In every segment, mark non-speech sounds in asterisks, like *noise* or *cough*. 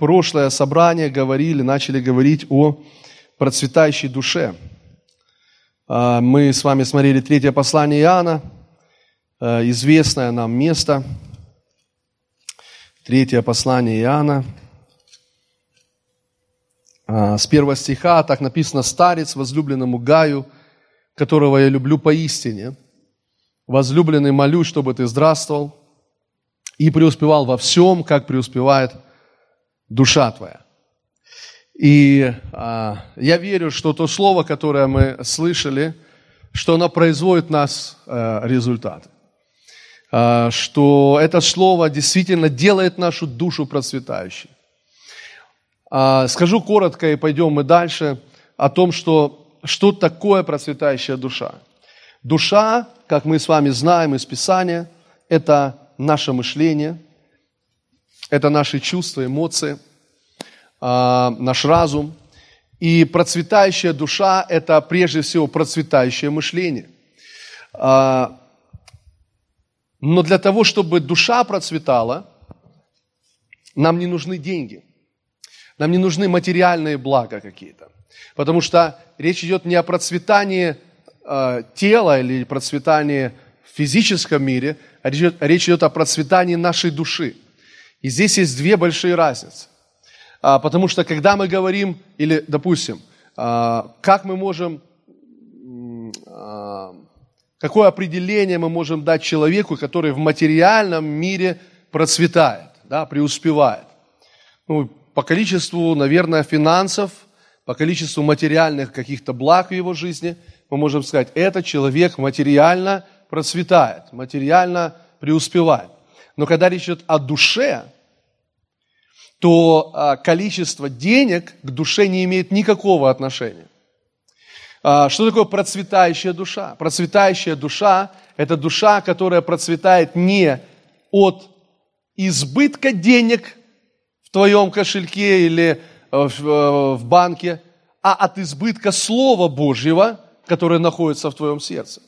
прошлое собрание говорили, начали говорить о процветающей душе. А, мы с вами смотрели третье послание Иоанна, а, известное нам место. Третье послание Иоанна. А, с первого стиха так написано «Старец возлюбленному Гаю, которого я люблю поистине. Возлюбленный, молю, чтобы ты здравствовал и преуспевал во всем, как преуспевает душа твоя». И а, я верю, что то слово, которое мы слышали, что оно производит в нас а, результат. А, что это слово действительно делает нашу душу процветающей. А, скажу коротко и пойдем мы дальше о том, что, что такое процветающая душа. Душа, как мы с вами знаем из Писания, это наше мышление, это наши чувства, эмоции – наш разум. И процветающая душа – это прежде всего процветающее мышление. А, но для того, чтобы душа процветала, нам не нужны деньги. Нам не нужны материальные блага какие-то. Потому что речь идет не о процветании э, тела или процветании в физическом мире, а речь идет о процветании нашей души. И здесь есть две большие разницы. А, потому что когда мы говорим, или, допустим, а, как мы можем, а, какое определение мы можем дать человеку, который в материальном мире процветает, да, преуспевает? Ну, по количеству, наверное, финансов, по количеству материальных каких-то благ в его жизни, мы можем сказать, этот человек материально процветает, материально преуспевает. Но когда речь идет о душе, то а, количество денег к душе не имеет никакого отношения. А, что такое процветающая душа? Процветающая душа – это душа, которая процветает не от избытка денег в твоем кошельке или э, в э, банке, а от избытка Слова Божьего, которое находится в твоем сердце.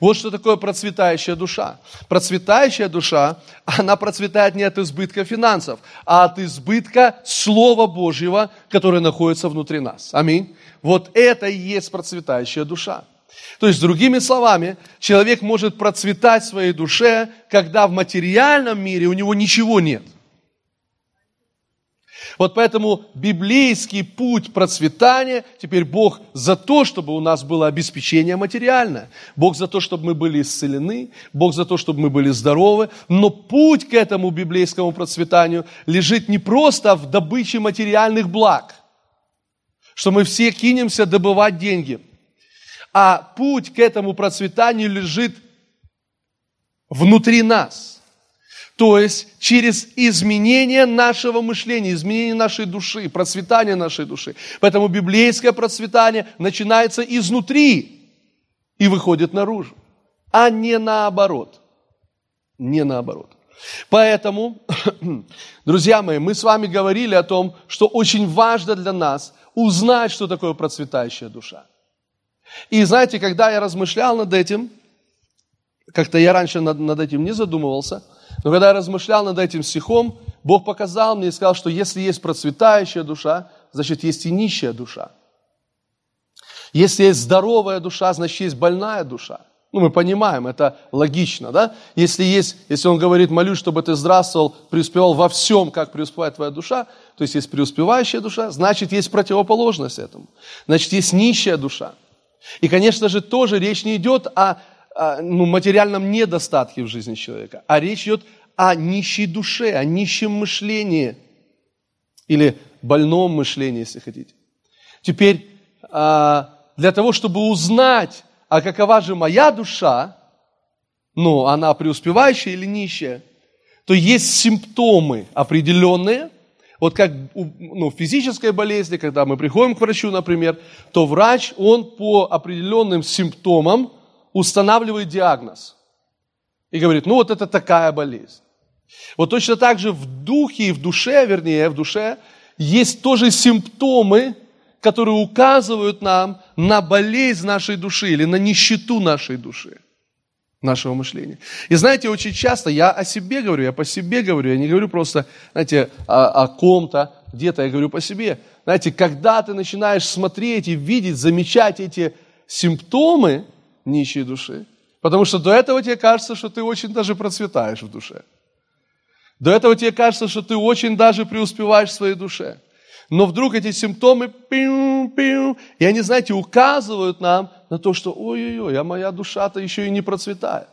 Вот что такое процветающая душа. Процветающая душа, она процветает не от избытка финансов, а от избытка Слова Божьего, которое находится внутри нас. Аминь. Вот это и есть процветающая душа. То есть, другими словами, человек может процветать в своей душе, когда в материальном мире у него ничего нет. Вот поэтому библейский путь процветания, теперь Бог за то, чтобы у нас было обеспечение материальное, Бог за то, чтобы мы были исцелены, Бог за то, чтобы мы были здоровы, но путь к этому библейскому процветанию лежит не просто в добыче материальных благ, что мы все кинемся добывать деньги, а путь к этому процветанию лежит внутри нас – то есть через изменение нашего мышления, изменение нашей души, процветание нашей души. Поэтому библейское процветание начинается изнутри и выходит наружу, а не наоборот. Не наоборот. Поэтому, *clears throat* друзья мои, мы с вами говорили о том, что очень важно для нас узнать, что такое процветающая душа. И знаете, когда я размышлял над этим, как-то я раньше над, над этим не задумывался – но когда я размышлял над этим стихом, Бог показал мне и сказал, что если есть процветающая душа, значит, есть и нищая душа. Если есть здоровая душа, значит, есть больная душа. Ну, мы понимаем, это логично, да? Если есть, если он говорит, молюсь, чтобы ты здравствовал, преуспевал во всем, как преуспевает твоя душа, то есть есть преуспевающая душа, значит, есть противоположность этому. Значит, есть нищая душа. И, конечно же, тоже речь не идет о ну, материальном недостатке в жизни человека, а речь идет о нищей душе, о нищем мышлении. Или больном мышлении, если хотите. Теперь, а, для того, чтобы узнать, а какова же моя душа, ну, она преуспевающая или нищая, то есть симптомы определенные, вот как ну, физической болезни, когда мы приходим к врачу, например, то врач, он по определенным симптомам устанавливает диагноз и говорит, ну вот это такая болезнь. Вот точно так же в духе и в душе, вернее, в душе, есть тоже симптомы, которые указывают нам на болезнь нашей души или на нищету нашей души. нашего мышления. И знаете, очень часто я о себе говорю, я по себе говорю, я не говорю просто, знаете, о, о ком-то, где-то, я говорю по себе. Знаете, когда ты начинаешь смотреть и видеть, замечать эти симптомы нищей души, потому что до этого тебе кажется, что ты очень даже процветаешь в душе. До этого тебе кажется, что ты очень даже преуспеваешь в своей душе. Но вдруг эти симптомы, пиу, пиу, и они, знаете, указывают нам на то, что ой-ой-ой, а моя душа-то еще и не процветает.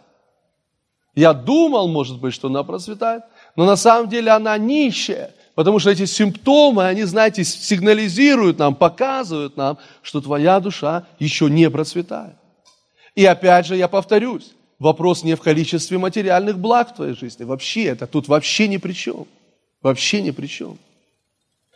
Я думал, может быть, что она процветает, но на самом деле она нищая, потому что эти симптомы, они, знаете, сигнализируют нам, показывают нам, что твоя душа еще не процветает. И опять же, я повторюсь, вопрос не в количестве материальных благ в твоей жизни. Вообще, это тут вообще ни при чем. Вообще ни при чем.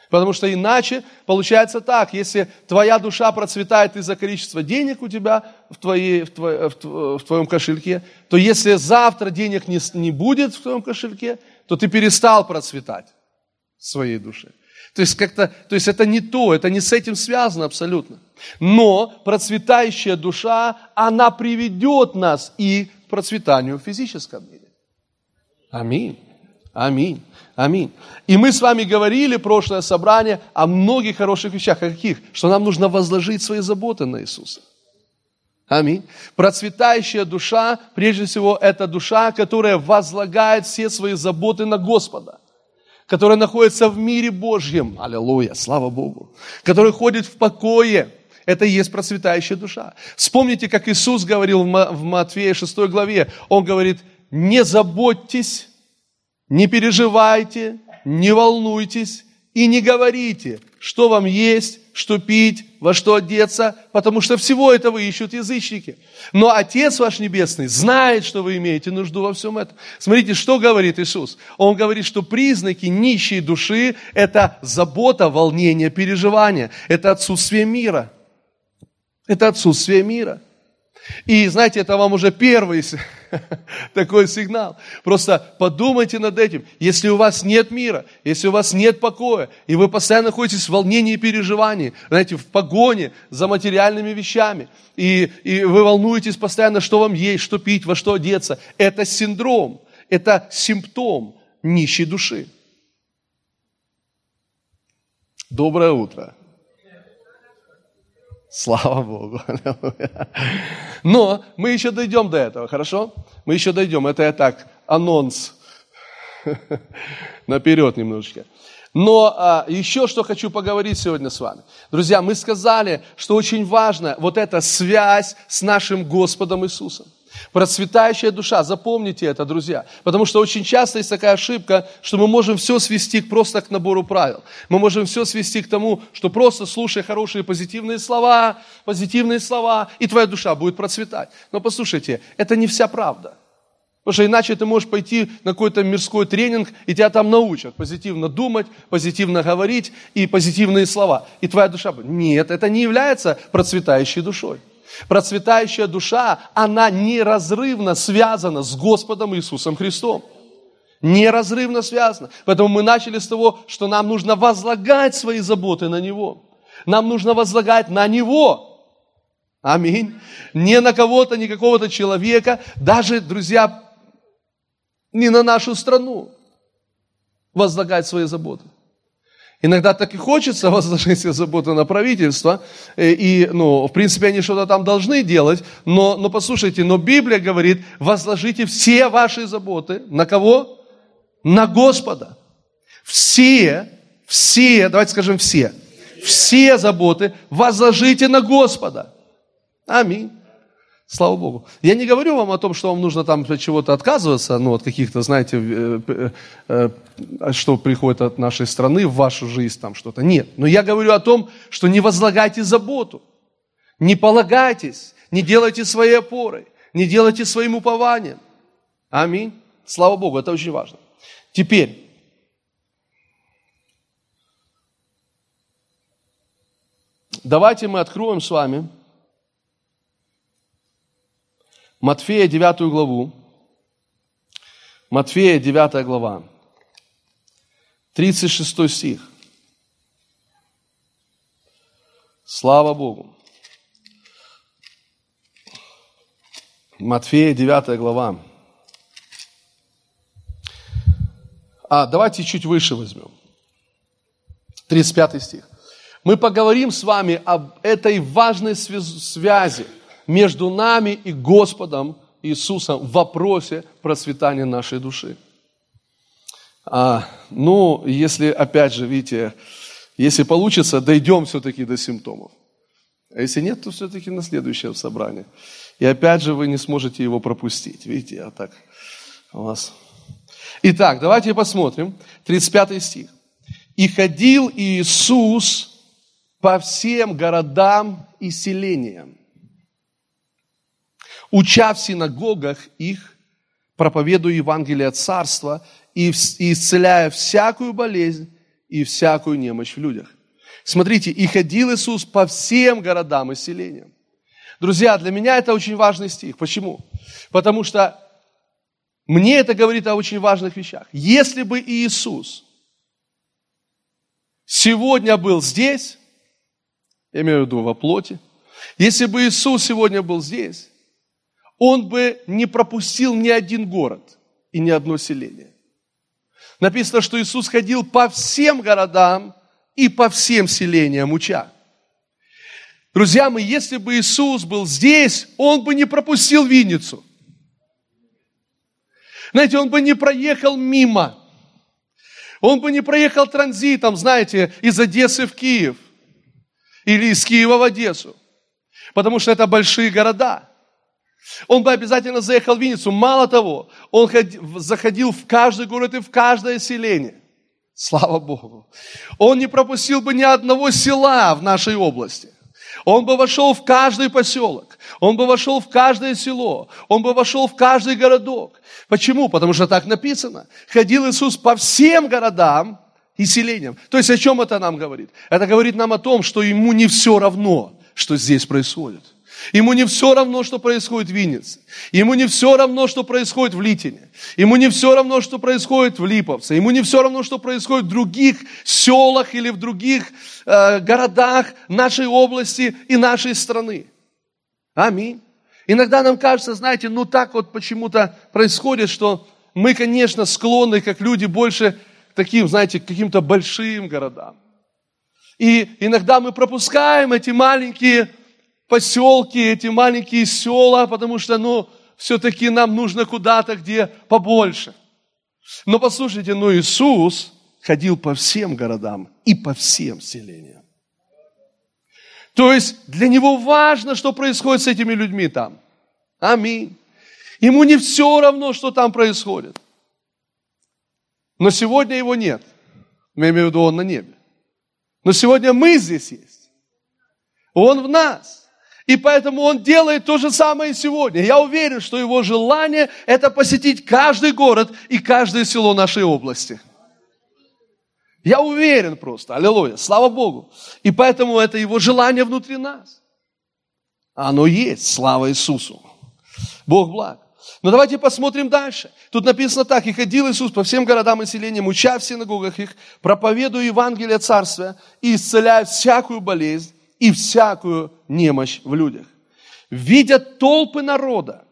Потому что иначе получается так, если твоя душа процветает из-за количества денег у тебя в, твоей, в, твоей, в твоем кошельке, то если завтра денег не, не будет в твоем кошельке, то ты перестал процветать в своей душе. То есть, как-то, то есть это не то, это не с этим связано абсолютно. Но процветающая душа, она приведет нас и к процветанию в физическом мире. Аминь. Аминь. Аминь. И мы с вами говорили прошлое собрание о многих хороших вещах. О каких? Что нам нужно возложить свои заботы на Иисуса. Аминь. Процветающая душа, прежде всего, это душа, которая возлагает все свои заботы на Господа которая находится в мире Божьем, аллилуйя, слава Богу, который ходит в покое, это и есть процветающая душа. Вспомните, как Иисус говорил в Матфея 6 главе, Он говорит, не заботьтесь не переживайте, не волнуйтесь и не говорите, что вам есть, что пить, во что одеться, потому что всего этого ищут язычники. Но Отец ваш Небесный знает, что вы имеете нужду во всем этом. Смотрите, что говорит Иисус. Он говорит, что признаки нищей души – это забота, волнение, переживание. Это отсутствие мира. Это отсутствие мира. И знаете, это вам уже первый *laughs* такой сигнал. Просто подумайте над этим. Если у вас нет мира, если у вас нет покоя, и вы постоянно находитесь в волнении и переживании, знаете, в погоне за материальными вещами, и, и вы волнуетесь постоянно, что вам есть, что пить, во что одеться, это синдром, это симптом нищей души. Доброе утро. Слава Богу. *laughs* Но мы еще дойдем до этого, хорошо? Мы еще дойдем. Это я так, анонс. *laughs* Наперед немножечко. Но а, еще что хочу поговорить сегодня с вами. Друзья, мы сказали, что очень важна вот эта связь с нашим Господом Иисусом. Процветающая душа, запомните это, друзья. Потому что очень часто есть такая ошибка, что мы можем все свести просто к набору правил. Мы можем все свести к тому, что просто слушай хорошие позитивные слова, позитивные слова, и твоя душа будет процветать. Но послушайте, это не вся правда. Потому что иначе ты можешь пойти на какой-то мирской тренинг, и тебя там научат позитивно думать, позитивно говорить и позитивные слова. И твоя душа будет. Нет, это не является процветающей душой. Процветающая душа, она неразрывно связана с Господом Иисусом Христом. Неразрывно связана. Поэтому мы начали с того, что нам нужно возлагать свои заботы на Него. Нам нужно возлагать на Него. Аминь. Не на кого-то, не какого-то человека, даже, друзья, не на нашу страну возлагать свои заботы. Иногда так и хочется *laughs* возложить все заботы на правительство, э, и, ну, в принципе, они что-то там должны делать, но, но послушайте, но Библия говорит, возложите все ваши заботы на кого? На Господа. Все, все, давайте скажем все, все заботы возложите на Господа. Аминь. Слава Богу. Я не говорю вам о том, что вам нужно там от чего-то отказываться, ну, от каких-то, знаете, э, э, э, что приходит от нашей страны в вашу жизнь, там что-то. Нет. Но я говорю о том, что не возлагайте заботу, не полагайтесь, не делайте своей опорой, не делайте своим упованием. Аминь. Слава Богу, это очень важно. Теперь, давайте мы откроем с вами Матфея 9 главу. Матфея 9 глава. 36 стих. Слава Богу. Матфея, 9 глава. А, давайте чуть выше возьмем. 35 стих. Мы поговорим с вами об этой важной связи между нами и Господом Иисусом в вопросе процветания нашей души. А, ну, если, опять же, видите, если получится, дойдем все-таки до симптомов. А если нет, то все-таки на следующее собрание. И опять же, вы не сможете его пропустить. Видите, я так у вас... Итак, давайте посмотрим. 35 стих. «И ходил Иисус по всем городам и селениям, уча в синагогах их, проповедуя Евангелие Царства и исцеляя всякую болезнь и всякую немощь в людях. Смотрите, и ходил Иисус по всем городам и селениям. Друзья, для меня это очень важный стих. Почему? Потому что мне это говорит о очень важных вещах. Если бы Иисус сегодня был здесь, я имею в виду во плоти, если бы Иисус сегодня был здесь, Он бы не пропустил ни один город и ни одно селение. Написано, что Иисус ходил по всем городам и по всем селениям уча. Друзья мои, если бы Иисус был здесь, Он бы не пропустил Винницу. Знаете, Он бы не проехал мимо. Он бы не проехал транзитом, знаете, из Одессы в Киев. Или из Киева в Одессу. Потому что это большие города. Он бы обязательно заехал в Винницу. Мало того, он заходил в каждый город и в каждое селение. Слава Богу. Он не пропустил бы ни одного села в нашей области. Он бы вошел в каждый поселок, он бы вошел в каждое село, он бы вошел в каждый городок. Почему? Потому что так написано. Ходил Иисус по всем городам и селениям. То есть о чем это нам говорит? Это говорит нам о том, что ему не все равно, что здесь происходит. Ему не все равно, что происходит в Виннице. Ему не все равно, что происходит в Литине. Ему не все равно, что происходит в Липовце. Ему не все равно, что происходит в других селах или в других э, городах нашей области и нашей страны. Аминь. Иногда нам кажется, знаете, ну так вот почему-то происходит, что мы, конечно, склонны, как люди, больше таким, знаете, к каким-то большим городам. И иногда мы пропускаем эти маленькие поселки, эти маленькие села, потому что, ну, все-таки нам нужно куда-то, где побольше. Но послушайте, но Иисус ходил по всем городам и по всем селениям. То есть для него важно, что происходит с этими людьми там. Аминь. Ему не все равно, что там происходит. Но сегодня его нет. Я имею в виду, он на небе. Но сегодня мы здесь есть. Он в нас. И поэтому он делает то же самое сегодня. Я уверен, что его желание – это посетить каждый город и каждое село нашей области. Я уверен просто. Аллилуйя. Слава Богу. И поэтому это его желание внутри нас. Оно есть. Слава Иисусу. Бог благ. Но давайте посмотрим дальше. Тут написано так. «И ходил Иисус по всем городам и селениям, уча в синагогах их, проповедуя Евангелие Царствия и исцеляя всякую болезнь и всякую немощь в людях. Видя толпы народа,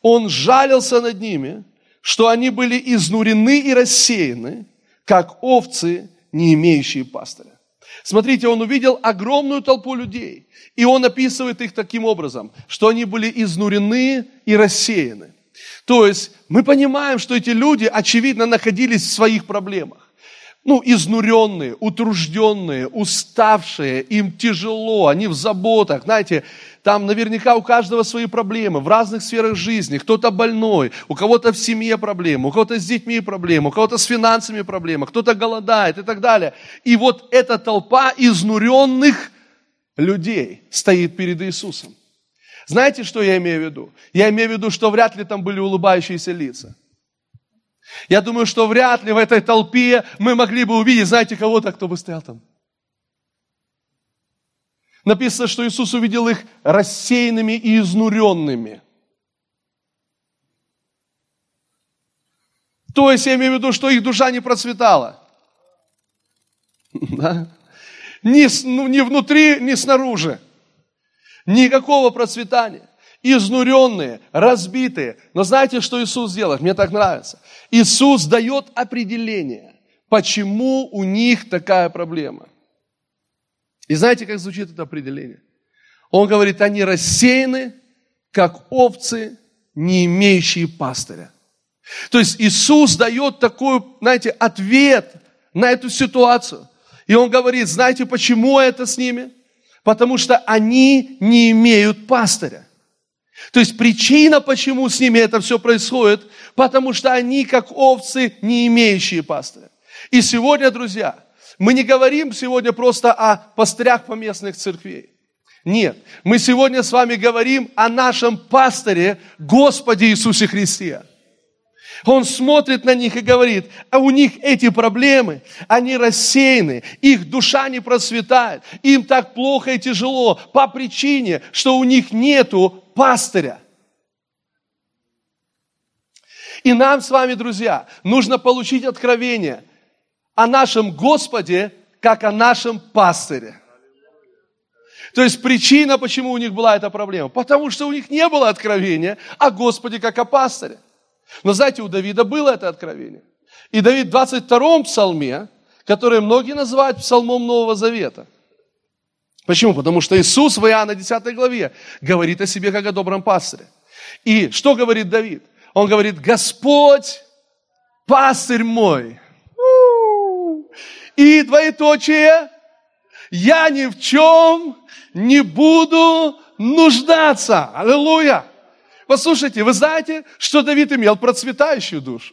он жалился над ними, что они были изнурены и рассеяны, как овцы, не имеющие пастыря. Смотрите, он увидел огромную толпу людей, и он описывает их таким образом, что они были изнурены и рассеяны. То есть мы понимаем, что эти люди, очевидно, находились в своих проблемах ну, изнуренные, утружденные, уставшие, им тяжело, они в заботах, знаете, там наверняка у каждого свои проблемы в разных сферах жизни. Кто-то больной, у кого-то в семье проблемы, у кого-то с детьми проблемы, у кого-то с финансами проблемы, кто-то голодает и так далее. И вот эта толпа изнуренных людей стоит перед Иисусом. Знаете, что я имею в виду? Я имею в виду, что вряд ли там были улыбающиеся лица. Я думаю, что вряд ли в этой толпе мы могли бы увидеть, знаете, кого-то, кто бы стоял там. Написано, что Иисус увидел их рассеянными и изнуренными. То есть я имею в виду, что их душа не процветала. Да? Ни, ну, ни внутри, ни снаружи. Никакого процветания. Изнуренные, разбитые. Но знаете, что Иисус делает? Мне так нравится. Иисус дает определение, почему у них такая проблема. И знаете, как звучит это определение? Он говорит, они рассеяны, как овцы, не имеющие пастыря. То есть Иисус дает такой, знаете, ответ на эту ситуацию. И Он говорит, знаете, почему это с ними? Потому что они не имеют пастыря. То есть причина, почему с ними это все происходит, потому что они, как овцы, не имеющие пастыря. И сегодня, друзья, мы не говорим сегодня просто о пастырях поместных церквей. Нет, мы сегодня с вами говорим о нашем пастыре, Господе Иисусе Христе. Он смотрит на них и говорит, а у них эти проблемы, они рассеяны, их душа не процветает, им так плохо и тяжело по причине, что у них нету пастыря. И нам с вами, друзья, нужно получить откровение о нашем Господе, как о нашем пастыре. То есть причина, почему у них была эта проблема, потому что у них не было откровения о Господе, как о пастыре. Но знаете, у Давида было это откровение. И Давид в 22-м псалме, который многие называют псалмом Нового Завета. Почему? Потому что Иисус в Иоанна 10 главе говорит о себе как о добром пастыре. И что говорит Давид? Он говорит, Господь, пастырь мой. И двоеточие, я ни в чем не буду нуждаться. Аллилуйя. Послушайте, вы знаете, что Давид имел процветающую душу?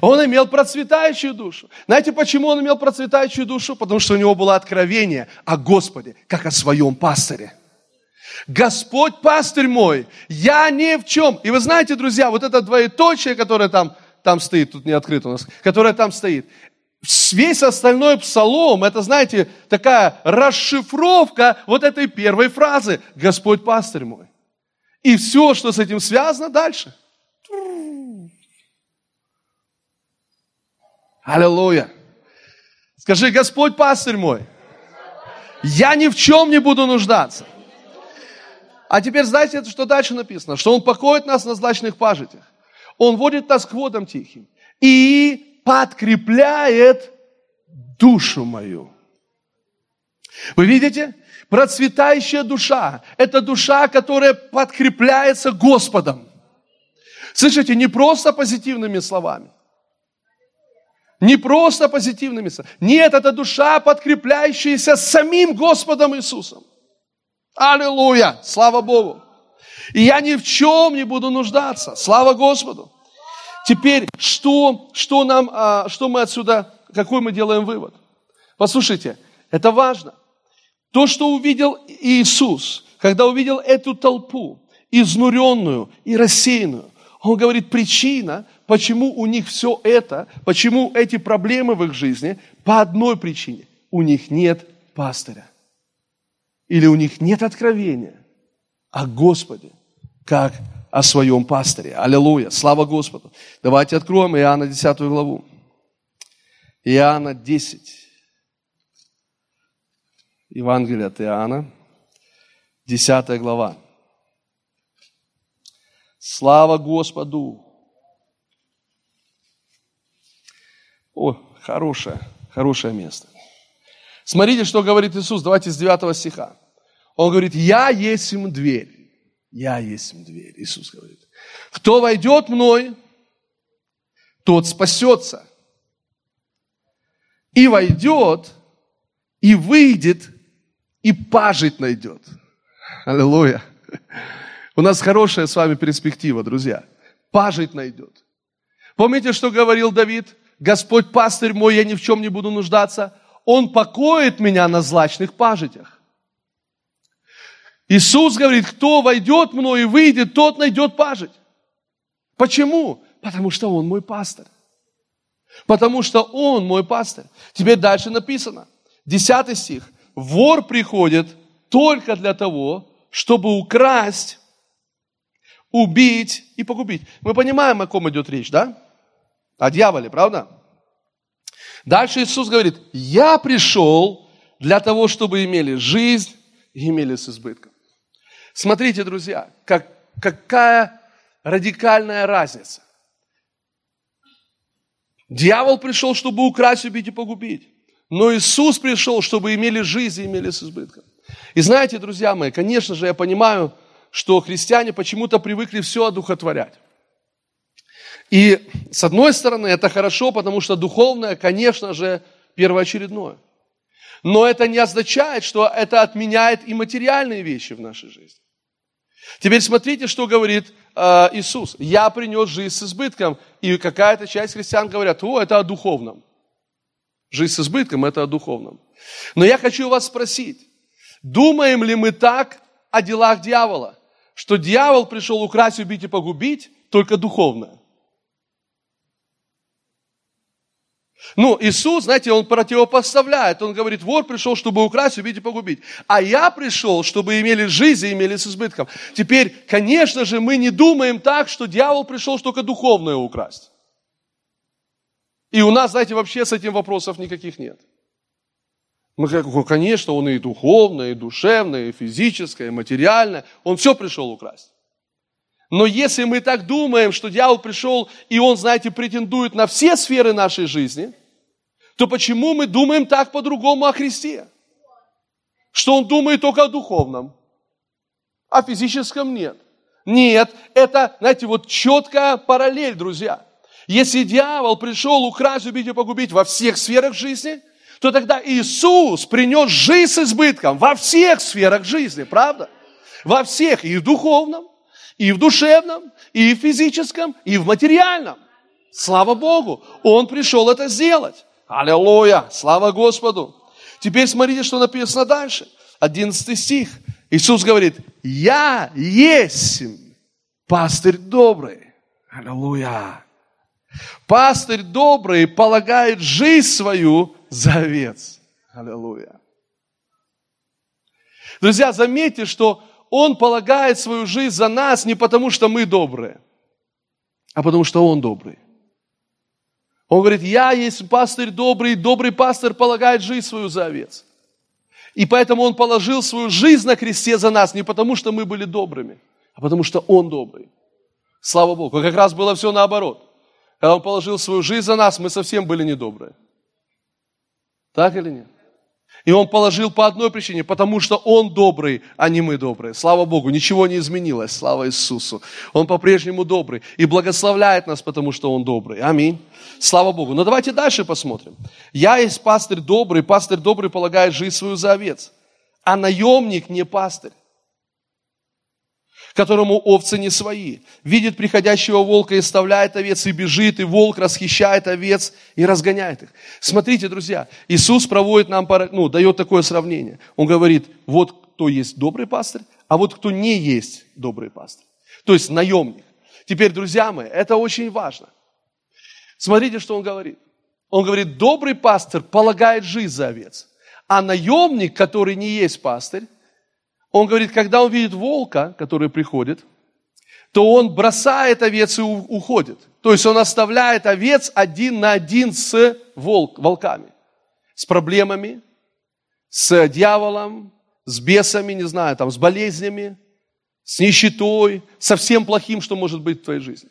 Он имел процветающую душу. Знаете, почему он имел процветающую душу? Потому что у него было откровение о Господе, как о своем пастыре. Господь пастырь мой, я ни в чем. И вы знаете, друзья, вот это двоеточие, которое там, там стоит, тут не открыто у нас, которое там стоит, весь остальной псалом, это, знаете, такая расшифровка вот этой первой фразы «Господь пастырь мой». И все, что с этим связано дальше. Аллилуйя. Скажи, Господь пастырь мой, я ни в чем не буду нуждаться. А теперь знаете, что дальше написано? Что Он покоит нас на злачных пажитях. Он водит нас к водам тихим. И подкрепляет душу мою. Вы видите? Процветающая душа – это душа, которая подкрепляется Господом. Слышите, не просто позитивными словами. Не просто позитивными словами. Нет, это душа, подкрепляющаяся самим Господом Иисусом. Аллилуйя! Слава Богу! И я ни в чем не буду нуждаться. Слава Господу! Теперь, что, что, нам, а, что мы отсюда, какой мы делаем вывод? Послушайте, это важно. То, что увидел Иисус, когда увидел эту толпу, изнуренную и рассеянную, он говорит, причина, почему у них все это, почему эти проблемы в их жизни, по одной причине. У них нет пастыря. Или у них нет откровения о Господе, как о своем пастыре. Аллилуйя, слава Господу. Давайте откроем Иоанна 10 главу. Иоанна 10. Евангелие от Иоанна, 10 глава. Слава Господу! О, хорошее, хорошее место. Смотрите, что говорит Иисус. Давайте с 9 стиха. Он говорит, я есть им дверь. Я есть им дверь. Иисус говорит. Кто войдет мной, тот спасется. И войдет, и выйдет, и пажить найдет. Аллилуйя. У нас хорошая с вами перспектива, друзья. Пажить найдет. Помните, что говорил Давид? Господь пастырь мой, я ни в чем не буду нуждаться. Он покоит меня на злачных пажитях. Иисус говорит, кто войдет мной и выйдет, тот найдет пажить. Почему? Потому что Он мой пастор. Потому что Он мой пастор. Теперь дальше написано. Десятый стих. Вор приходит только для того, чтобы украсть, убить и погубить. Мы понимаем, о ком идет речь, да? О дьяволе, правда? Дальше Иисус говорит, я пришел для того, чтобы имели жизнь и имели с избытком. Смотрите, друзья, как, какая радикальная разница. Дьявол пришел, чтобы украсть, убить и погубить. Но Иисус пришел, чтобы имели жизнь и имели с избытком. И знаете, друзья мои, конечно же, я понимаю, что христиане почему-то привыкли все одухотворять. И с одной стороны, это хорошо, потому что духовное, конечно же, первоочередное. Но это не означает, что это отменяет и материальные вещи в нашей жизни. Теперь смотрите, что говорит э, Иисус. Я принес жизнь с избытком. И какая-то часть христиан говорят, о, это о духовном. Жизнь с избытком – это о духовном. Но я хочу вас спросить, думаем ли мы так о делах дьявола? Что дьявол пришел украсть, убить и погубить только духовное. Ну, Иисус, знаете, Он противопоставляет. Он говорит, вор пришел, чтобы украсть, убить и погубить. А я пришел, чтобы имели жизнь и имели с избытком. Теперь, конечно же, мы не думаем так, что дьявол пришел только духовное украсть. И у нас, знаете, вообще с этим вопросов никаких нет. Мы как, конечно, он и духовное, и душевное, и физическое, и материальное. Он все пришел украсть. Но если мы так думаем, что дьявол пришел, и он, знаете, претендует на все сферы нашей жизни, то почему мы думаем так по-другому о Христе? Что он думает только о духовном, а физическом нет. Нет, это, знаете, вот четкая параллель, друзья. Если дьявол пришел украсть, убить и погубить во всех сферах жизни, то тогда Иисус принес жизнь с избытком во всех сферах жизни, правда? Во всех, и в духовном, и в душевном, и в физическом, и в материальном. Слава Богу, Он пришел это сделать. Аллилуйя, слава Господу. Теперь смотрите, что написано дальше. 11 стих. Иисус говорит, я есть пастырь добрый. Аллилуйя. Пастырь добрый полагает жизнь свою за овец. Аллилуйя. Друзья, заметьте, что Он полагает свою жизнь за нас не потому, что мы добрые, а потому, что Он добрый. Он говорит, я есть пастырь добрый, добрый пастырь полагает жизнь свою за овец. И поэтому Он положил свою жизнь на кресте за нас, не потому, что мы были добрыми, а потому, что Он добрый. Слава Богу. Как раз было все наоборот. Когда Он положил свою жизнь за нас, мы совсем были недобрые. Так или нет? И Он положил по одной причине, потому что Он добрый, а не мы добрые. Слава Богу, ничего не изменилось, слава Иисусу. Он по-прежнему добрый и благословляет нас, потому что Он добрый. Аминь. Слава Богу. Но давайте дальше посмотрим. Я есть пастырь добрый, пастырь добрый полагает жизнь свою за овец, а наемник не пастырь которому овцы не свои. Видит приходящего волка и оставляет овец, и бежит, и волк расхищает овец и разгоняет их. Смотрите, друзья, Иисус проводит нам, ну, дает такое сравнение. Он говорит, вот кто есть добрый пастырь, а вот кто не есть добрый пастырь. То есть наемник. Теперь, друзья мои, это очень важно. Смотрите, что он говорит. Он говорит, добрый пастырь полагает жизнь за овец, а наемник, который не есть пастырь, он говорит, когда он видит волка, который приходит, то он бросает овец и уходит. То есть он оставляет овец один на один с волк, волками, с проблемами, с дьяволом, с бесами, не знаю, там, с болезнями, с нищетой, со всем плохим, что может быть в твоей жизни.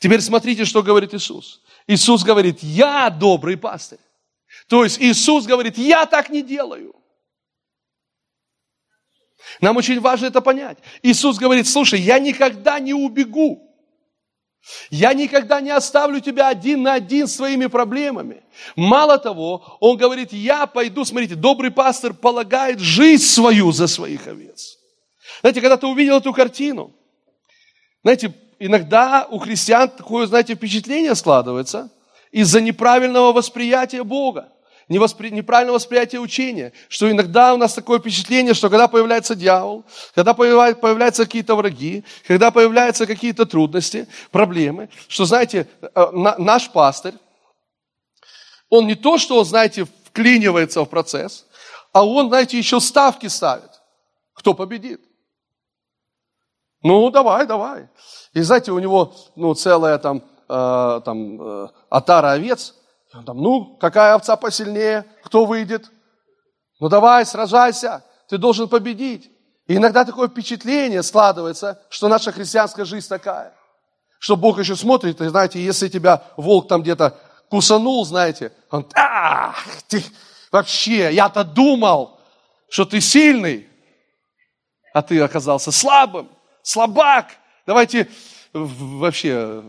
Теперь смотрите, что говорит Иисус. Иисус говорит, я добрый пастырь. То есть Иисус говорит, я так не делаю. Нам очень важно это понять. Иисус говорит, слушай, я никогда не убегу. Я никогда не оставлю тебя один на один с своими проблемами. Мало того, он говорит, я пойду, смотрите, добрый пастор полагает жизнь свою за своих овец. Знаете, когда ты увидел эту картину, знаете, иногда у христиан такое, знаете, впечатление складывается из-за неправильного восприятия Бога невоспри... неправильное восприятие учения, что иногда у нас такое впечатление, что когда появляется дьявол, когда появляются какие-то враги, когда появляются какие-то трудности, проблемы, что, знаете, э, наш пастырь, он не то, что, знаете, вклинивается в процесс, а он, знаете, еще ставки ставит. Кто победит? Ну, давай, давай. И знаете, у него ну, целая там, э, там э, отара овец, он там, ну, какая овца посильнее, кто выйдет? Ну давай, сражайся, ты должен победить. И иногда такое впечатление складывается, что наша христианская жизнь такая, что Бог еще смотрит, и знаете, если тебя волк там где-то кусанул, знаете, он, а, ты вообще, я-то думал, что ты сильный, а ты оказался слабым, слабак. Давайте вообще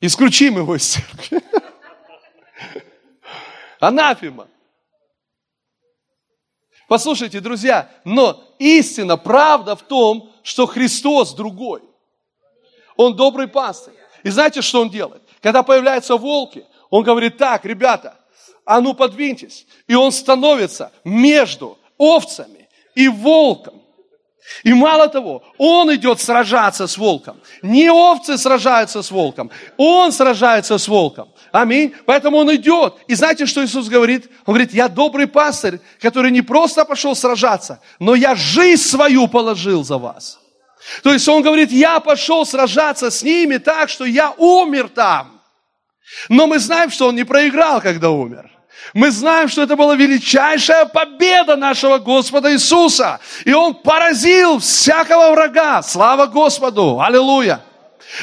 исключим его из церкви. *laughs* *laughs* Анафима. Послушайте, друзья, но истина, правда в том, что Христос другой. Он добрый пастырь. И знаете, что он делает? Когда появляются волки, он говорит, так, ребята, а ну подвиньтесь. И он становится между овцами и волком. И мало того, он идет сражаться с волком. Не овцы сражаются с волком, он сражается с волком. Аминь. Поэтому он идет. И знаете, что Иисус говорит? Он говорит, я добрый пастырь, который не просто пошел сражаться, но я жизнь свою положил за вас. То есть он говорит, я пошел сражаться с ними так, что я умер там. Но мы знаем, что он не проиграл, когда умер. Мы знаем, что это была величайшая победа нашего Господа Иисуса. И Он поразил всякого врага. Слава Господу! Аллилуйя!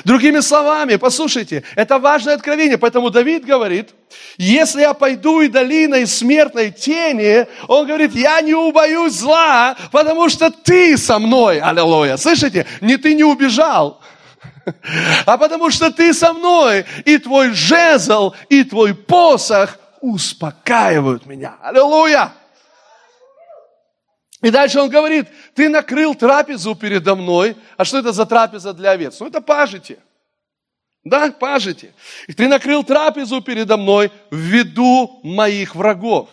Другими словами, послушайте, это важное откровение, поэтому Давид говорит, если я пойду и долиной смертной тени, он говорит, я не убоюсь зла, потому что ты со мной, аллилуйя. Слышите, не ты не убежал, *laughs* а потому что ты со мной, и твой жезл, и твой посох успокаивают меня. Аллилуйя! И дальше он говорит, ты накрыл трапезу передо мной. А что это за трапеза для овец? Ну, это пажити. Да, пажити. И ты накрыл трапезу передо мной в виду моих врагов.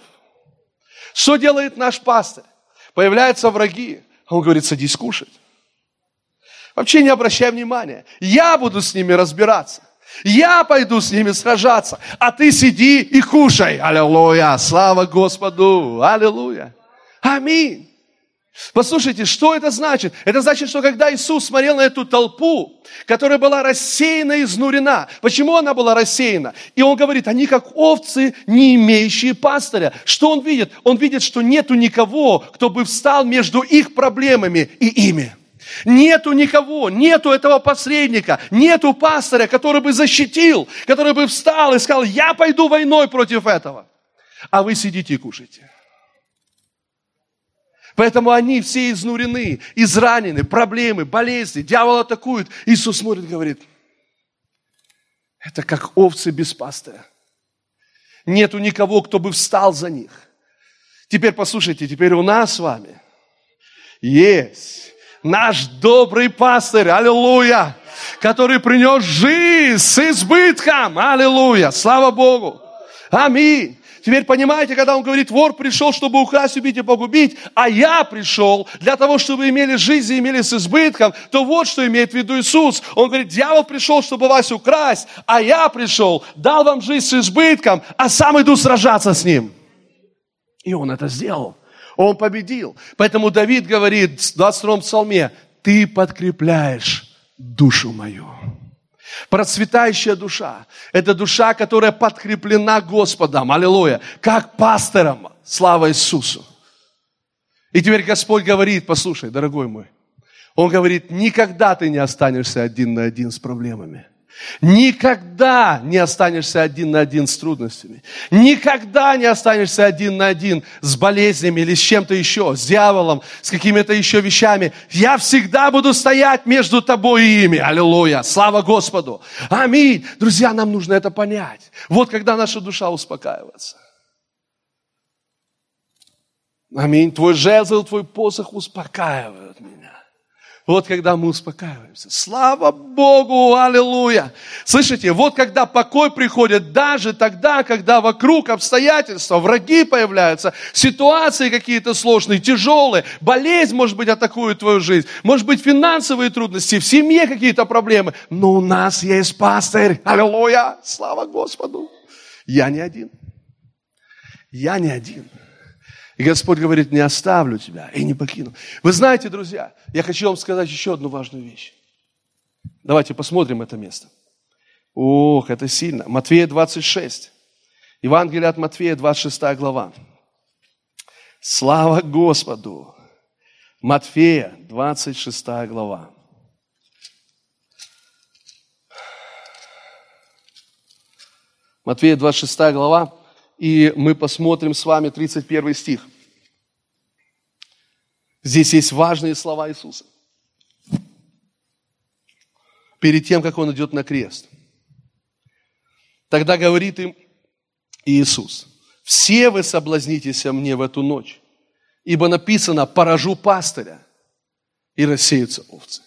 Что делает наш пастырь? Появляются враги. Он говорит, садись кушать. Вообще не обращай внимания. Я буду с ними разбираться. Я пойду с ними сражаться, а ты сиди и кушай. Аллилуйя, слава Господу, аллилуйя. Аминь. Послушайте, что это значит? Это значит, что когда Иисус смотрел на эту толпу, которая была рассеяна и изнурена, почему она была рассеяна? И он говорит, они как овцы, не имеющие пастыря. Что он видит? Он видит, что нету никого, кто бы встал между их проблемами и ими. Нету никого, нету этого посредника, нету пастыря, который бы защитил, который бы встал и сказал, я пойду войной против этого. А вы сидите и кушаете. Поэтому они все изнурены, изранены, проблемы, болезни, дьявол атакует. Иисус смотрит и говорит, это как овцы без пастыря. Нету никого, кто бы встал за них. Теперь послушайте, теперь у нас с вами есть наш добрый пастырь, аллилуйя, который принес жизнь с избытком, аллилуйя, слава Богу, аминь. Теперь понимаете, когда он говорит, вор пришел, чтобы украсть, убить и погубить, а я пришел для того, чтобы имели жизнь и имели с избытком, то вот что имеет в виду Иисус. Он говорит, дьявол пришел, чтобы вас украсть, а я пришел, дал вам жизнь с избытком, а сам иду сражаться с ним. И он это сделал. Он победил. Поэтому Давид говорит в 22 псалме, ты подкрепляешь душу мою. Процветающая душа – это душа, которая подкреплена Господом, аллилуйя, как пастором, слава Иисусу. И теперь Господь говорит, послушай, дорогой мой, Он говорит, никогда ты не останешься один на один с проблемами – Никогда не останешься один на один с трудностями. Никогда не останешься один на один с болезнями или с чем-то еще, с дьяволом, с какими-то еще вещами. Я всегда буду стоять между тобой и ими. Аллилуйя. Слава Господу. Аминь. Друзья, нам нужно это понять. Вот когда наша душа успокаивается. Аминь. Твой жезл, твой посох успокаивают меня. Вот когда мы успокаиваемся. Слава Богу, аллилуйя. Слышите, вот когда покой приходит даже тогда, когда вокруг обстоятельства, враги появляются, ситуации какие-то сложные, тяжелые, болезнь, может быть, атакует твою жизнь, может быть, финансовые трудности, в семье какие-то проблемы. Но у нас есть пастырь. Аллилуйя. Слава Господу. Я не один. Я не один. И Господь говорит, не оставлю тебя и не покину. Вы знаете, друзья, я хочу вам сказать еще одну важную вещь. Давайте посмотрим это место. Ох, это сильно. Матфея 26. Евангелие от Матфея, 26 глава. Слава Господу! Матфея, 26 глава. Матфея, 26 глава, и мы посмотрим с вами 31 стих. Здесь есть важные слова Иисуса. Перед тем, как Он идет на крест. Тогда говорит им Иисус, «Все вы соблазнитесь мне в эту ночь, ибо написано, поражу пастыря, и рассеются овцы».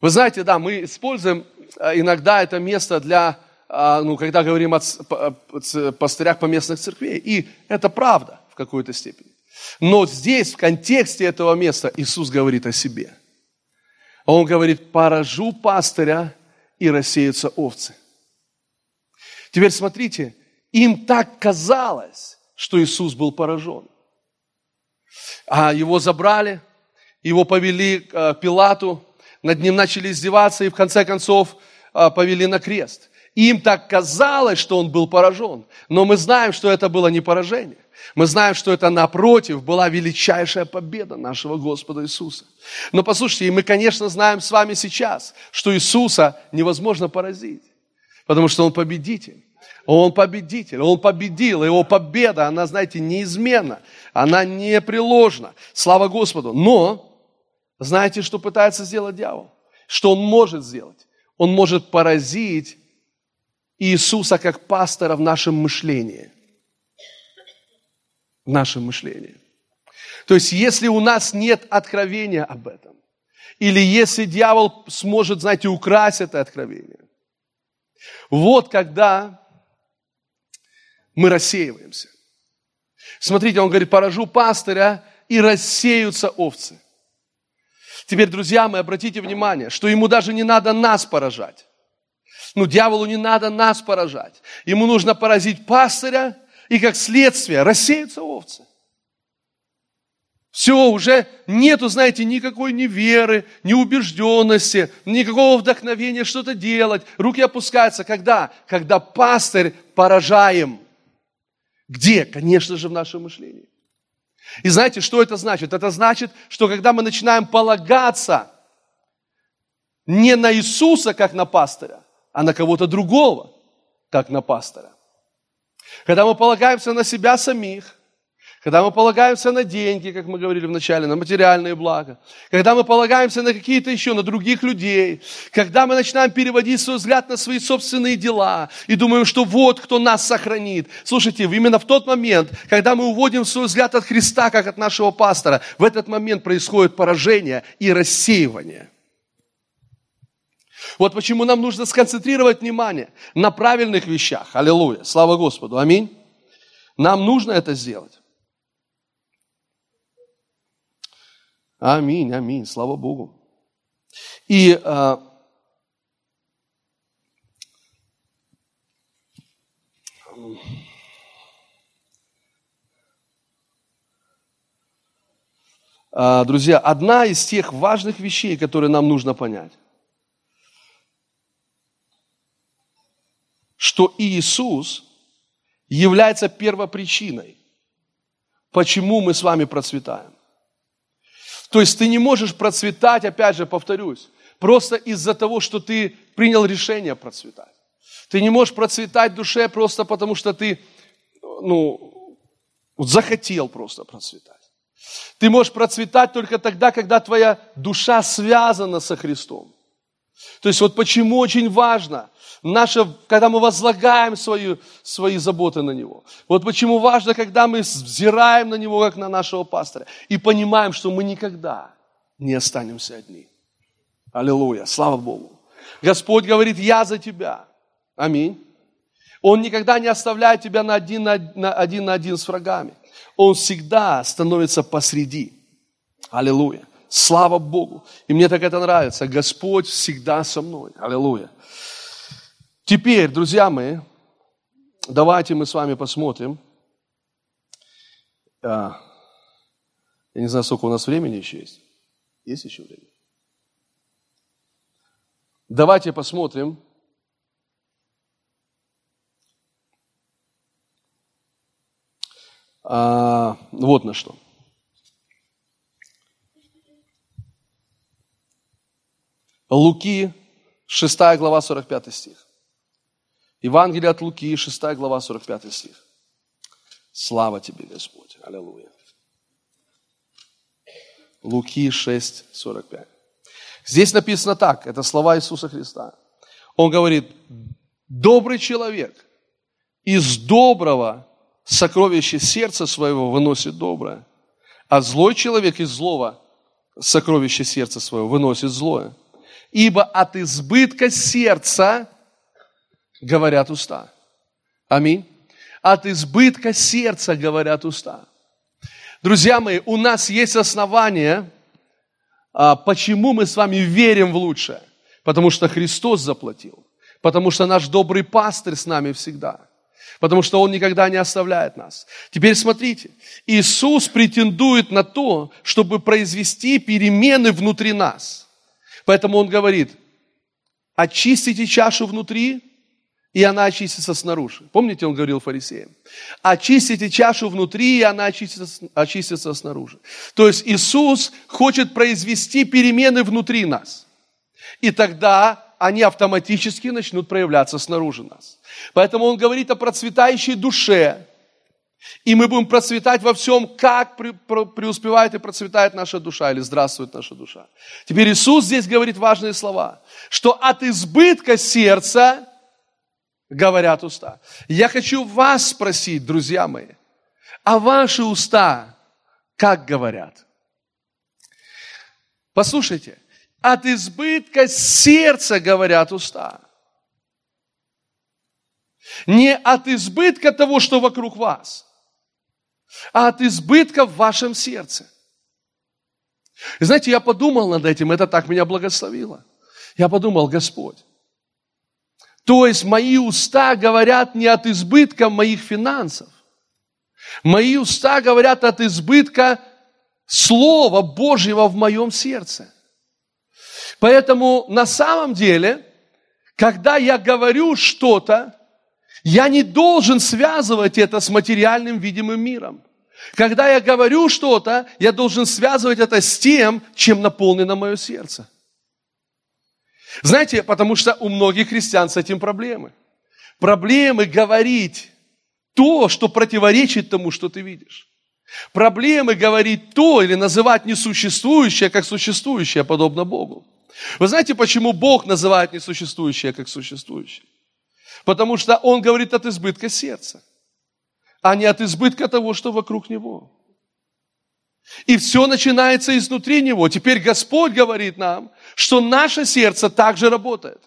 Вы знаете, да, мы используем а, иногда это место для, ну, когда говорим о пастырях поместных церквей, и это правда в какой-то степени. Но здесь, в контексте этого места, Иисус говорит о себе. Он говорит, поражу пастыря и рассеются овцы. Теперь смотрите, им так казалось, что Иисус был поражен. А его забрали, его повели к э, Пилату, над ним начали издеваться и в конце концов э, повели на крест. Им так казалось, что он был поражен, но мы знаем, что это было не поражение. Мы знаем, что это напротив была величайшая победа нашего Господа Иисуса. Но послушайте, и мы, конечно, знаем с вами сейчас, что Иисуса невозможно поразить, потому что Он победитель. Он победитель, Он победил, Его победа, она, знаете, неизменна, она непреложна. Слава Господу. Но, знаете, что пытается сделать дьявол? Что он может сделать? Он может поразить Иисуса как пастора в нашем мышлении в нашем мышлении. То есть, если у нас нет откровения об этом, или если дьявол сможет, знаете, украсть это откровение, вот когда мы рассеиваемся. Смотрите, он говорит, поражу пастыря, и рассеются овцы. Теперь, друзья мои, обратите внимание, что ему даже не надо нас поражать. Ну, дьяволу не надо нас поражать. Ему нужно поразить пастыря, и как следствие рассеются овцы. Все, уже нету, знаете, никакой ни веры, ни убежденности, никакого вдохновения что-то делать. Руки опускаются. Когда? Когда пастырь поражаем. Где? Конечно же, в нашем мышлении. И знаете, что это значит? Это значит, что когда мы начинаем полагаться не на Иисуса, как на пастыря, а на кого-то другого, как на пастора. Когда мы полагаемся на себя самих, когда мы полагаемся на деньги, как мы говорили вначале, на материальные блага, когда мы полагаемся на какие-то еще, на других людей, когда мы начинаем переводить свой взгляд на свои собственные дела и думаем, что вот кто нас сохранит. Слушайте, именно в тот момент, когда мы уводим свой взгляд от Христа, как от нашего пастора, в этот момент происходит поражение и рассеивание – вот почему нам нужно сконцентрировать внимание на правильных вещах. Аллилуйя. Слава Господу. Аминь. Нам нужно это сделать. Аминь, аминь. Слава Богу. И а, а, Друзья, одна из тех важных вещей, которые нам нужно понять, что Иисус является первопричиной, почему мы с вами процветаем. То есть ты не можешь процветать, опять же, повторюсь, просто из-за того, что ты принял решение процветать. Ты не можешь процветать в душе просто потому, что ты, ну, захотел просто процветать. Ты можешь процветать только тогда, когда твоя душа связана со Христом. То есть вот почему очень важно, наше, когда мы возлагаем свою, свои заботы на Него. Вот почему важно, когда мы взираем на Него, как на нашего пастора, и понимаем, что мы никогда не останемся одни. Аллилуйя, слава Богу. Господь говорит, я за тебя. Аминь. Он никогда не оставляет тебя на один на, на один, на один с врагами. Он всегда становится посреди. Аллилуйя. Слава Богу. И мне так это нравится. Господь всегда со мной. Аллилуйя. Теперь, друзья мои, давайте мы с вами посмотрим. А, я не знаю, сколько у нас времени еще есть. Есть еще время? Давайте посмотрим. А, вот на что. Луки, 6 глава, 45 стих. Евангелие от Луки, 6 глава, 45 стих. Слава тебе, Господь. Аллилуйя. Луки 6, 45. Здесь написано так, это слова Иисуса Христа. Он говорит, добрый человек из доброго сокровища сердца своего выносит доброе, а злой человек из злого сокровища сердца своего выносит злое. Ибо от избытка сердца говорят уста. Аминь. От избытка сердца говорят уста. Друзья мои, у нас есть основания, а, почему мы с вами верим в лучшее. Потому что Христос заплатил. Потому что наш добрый пастырь с нами всегда. Потому что Он никогда не оставляет нас. Теперь смотрите. Иисус претендует на то, чтобы произвести перемены внутри нас. Поэтому Он говорит, очистите чашу внутри, и она очистится снаружи. Помните, он говорил фарисеям? Очистите чашу внутри, и она очистится, очистится снаружи. То есть Иисус хочет произвести перемены внутри нас. И тогда они автоматически начнут проявляться снаружи нас. Поэтому он говорит о процветающей душе. И мы будем процветать во всем, как преуспевает и процветает наша душа, или здравствует наша душа. Теперь Иисус здесь говорит важные слова, что от избытка сердца говорят уста. Я хочу вас спросить, друзья мои, а ваши уста как говорят? Послушайте, от избытка сердца говорят уста. Не от избытка того, что вокруг вас, а от избытка в вашем сердце. Знаете, я подумал над этим, это так меня благословило. Я подумал, Господь, то есть мои уста говорят не от избытка моих финансов. Мои уста говорят от избытка Слова Божьего в моем сердце. Поэтому на самом деле, когда я говорю что-то, я не должен связывать это с материальным видимым миром. Когда я говорю что-то, я должен связывать это с тем, чем наполнено мое сердце. Знаете, потому что у многих христиан с этим проблемы. Проблемы говорить то, что противоречит тому, что ты видишь. Проблемы говорить то или называть несуществующее, как существующее, подобно Богу. Вы знаете, почему Бог называет несуществующее, как существующее? Потому что Он говорит от избытка сердца, а не от избытка того, что вокруг Него. И все начинается изнутри Него. Теперь Господь говорит нам, что наше сердце также работает.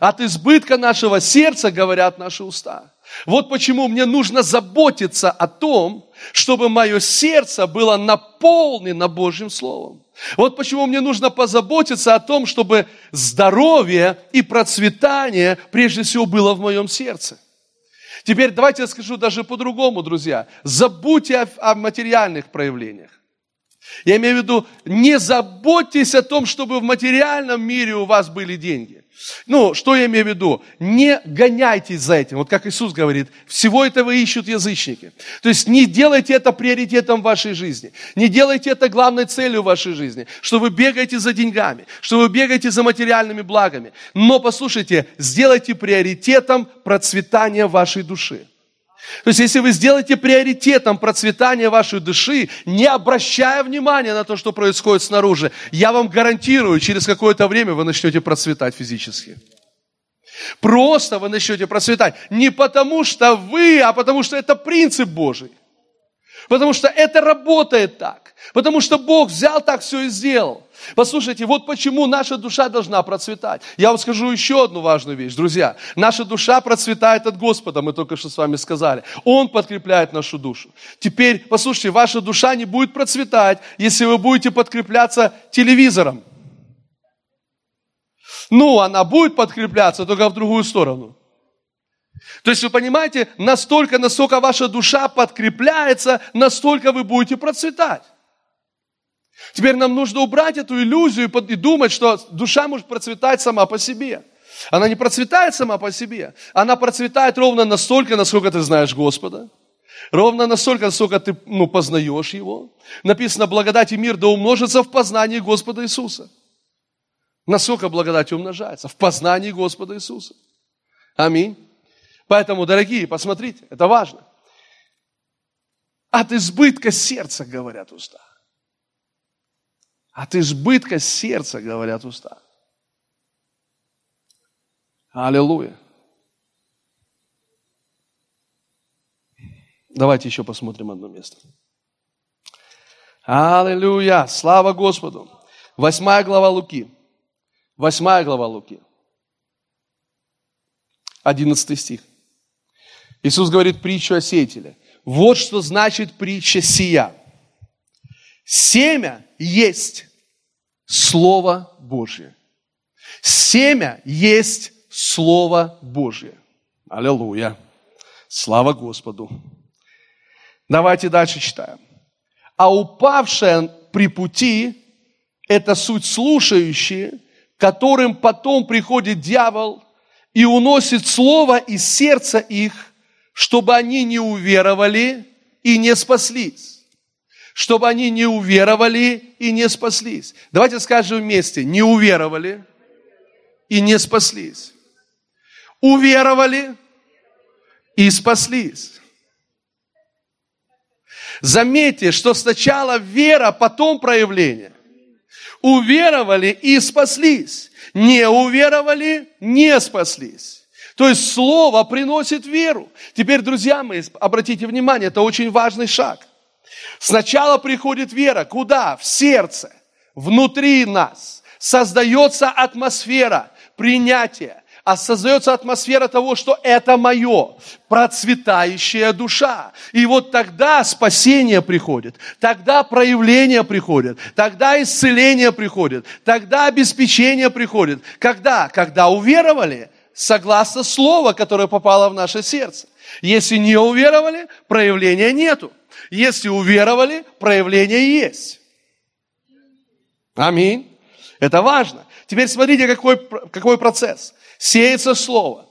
От избытка нашего сердца говорят наши уста. Вот почему мне нужно заботиться о том, чтобы мое сердце было наполнено Божьим Словом. Вот почему мне нужно позаботиться о том, чтобы здоровье и процветание прежде всего было в моем сердце. Теперь давайте я скажу даже по-другому, друзья. Забудьте о, о материальных проявлениях. Я имею в виду, не заботьтесь о том, чтобы в материальном мире у вас были деньги. Ну, что я имею в виду? Не гоняйтесь за этим. Вот как Иисус говорит, всего этого ищут язычники. То есть не делайте это приоритетом вашей жизни. Не делайте это главной целью вашей жизни. Что вы бегаете за деньгами, что вы бегаете за материальными благами. Но послушайте, сделайте приоритетом процветание вашей души. То есть, если вы сделаете приоритетом процветание вашей души, не обращая внимания на то, что происходит снаружи, я вам гарантирую, через какое-то время вы начнете процветать физически. Просто вы начнете процветать. Не потому что вы, а потому что это принцип Божий. Потому что это работает так. Потому что Бог взял так все и сделал. Послушайте, вот почему наша душа должна процветать. Я вам скажу еще одну важную вещь, друзья. Наша душа процветает от Господа, мы только что с вами сказали. Он подкрепляет нашу душу. Теперь, послушайте, ваша душа не будет процветать, если вы будете подкрепляться телевизором. Ну, она будет подкрепляться, только в другую сторону. То есть вы понимаете, настолько, насколько ваша душа подкрепляется, настолько вы будете процветать. Теперь нам нужно убрать эту иллюзию и думать, что душа может процветать сама по себе. Она не процветает сама по себе. Она процветает ровно настолько, насколько ты знаешь Господа. Ровно настолько, насколько ты ну, познаешь Его. Написано, благодать и мир да умножится в познании Господа Иисуса. Насколько благодать умножается? В познании Господа Иисуса. Аминь. Поэтому, дорогие, посмотрите, это важно. От избытка сердца говорят уста. От избытка сердца говорят уста. Аллилуйя. Давайте еще посмотрим одно место. Аллилуйя! Слава Господу! Восьмая глава Луки. Восьмая глава Луки. Одиннадцатый стих. Иисус говорит притчу о сеятеле. Вот что значит притча сия. Семя есть Слово Божье. Семя есть Слово Божье. Аллилуйя. Слава Господу. Давайте дальше читаем. А упавшая при пути – это суть слушающие, которым потом приходит дьявол и уносит слово из сердца их, чтобы они не уверовали и не спаслись. Чтобы они не уверовали и не спаслись. Давайте скажем вместе. Не уверовали и не спаслись. Уверовали и спаслись. Заметьте, что сначала вера, потом проявление. Уверовали и спаслись. Не уверовали, не спаслись. То есть слово приносит веру. Теперь, друзья мои, обратите внимание, это очень важный шаг. Сначала приходит вера. Куда? В сердце. Внутри нас. Создается атмосфера принятия а создается атмосфера того, что это мое, процветающая душа. И вот тогда спасение приходит, тогда проявление приходит, тогда исцеление приходит, тогда обеспечение приходит. Когда? Когда уверовали, согласно слову, которое попало в наше сердце. Если не уверовали, проявления нету. Если уверовали, проявление есть. Аминь. Это важно. Теперь смотрите, какой, какой процесс сеется слово.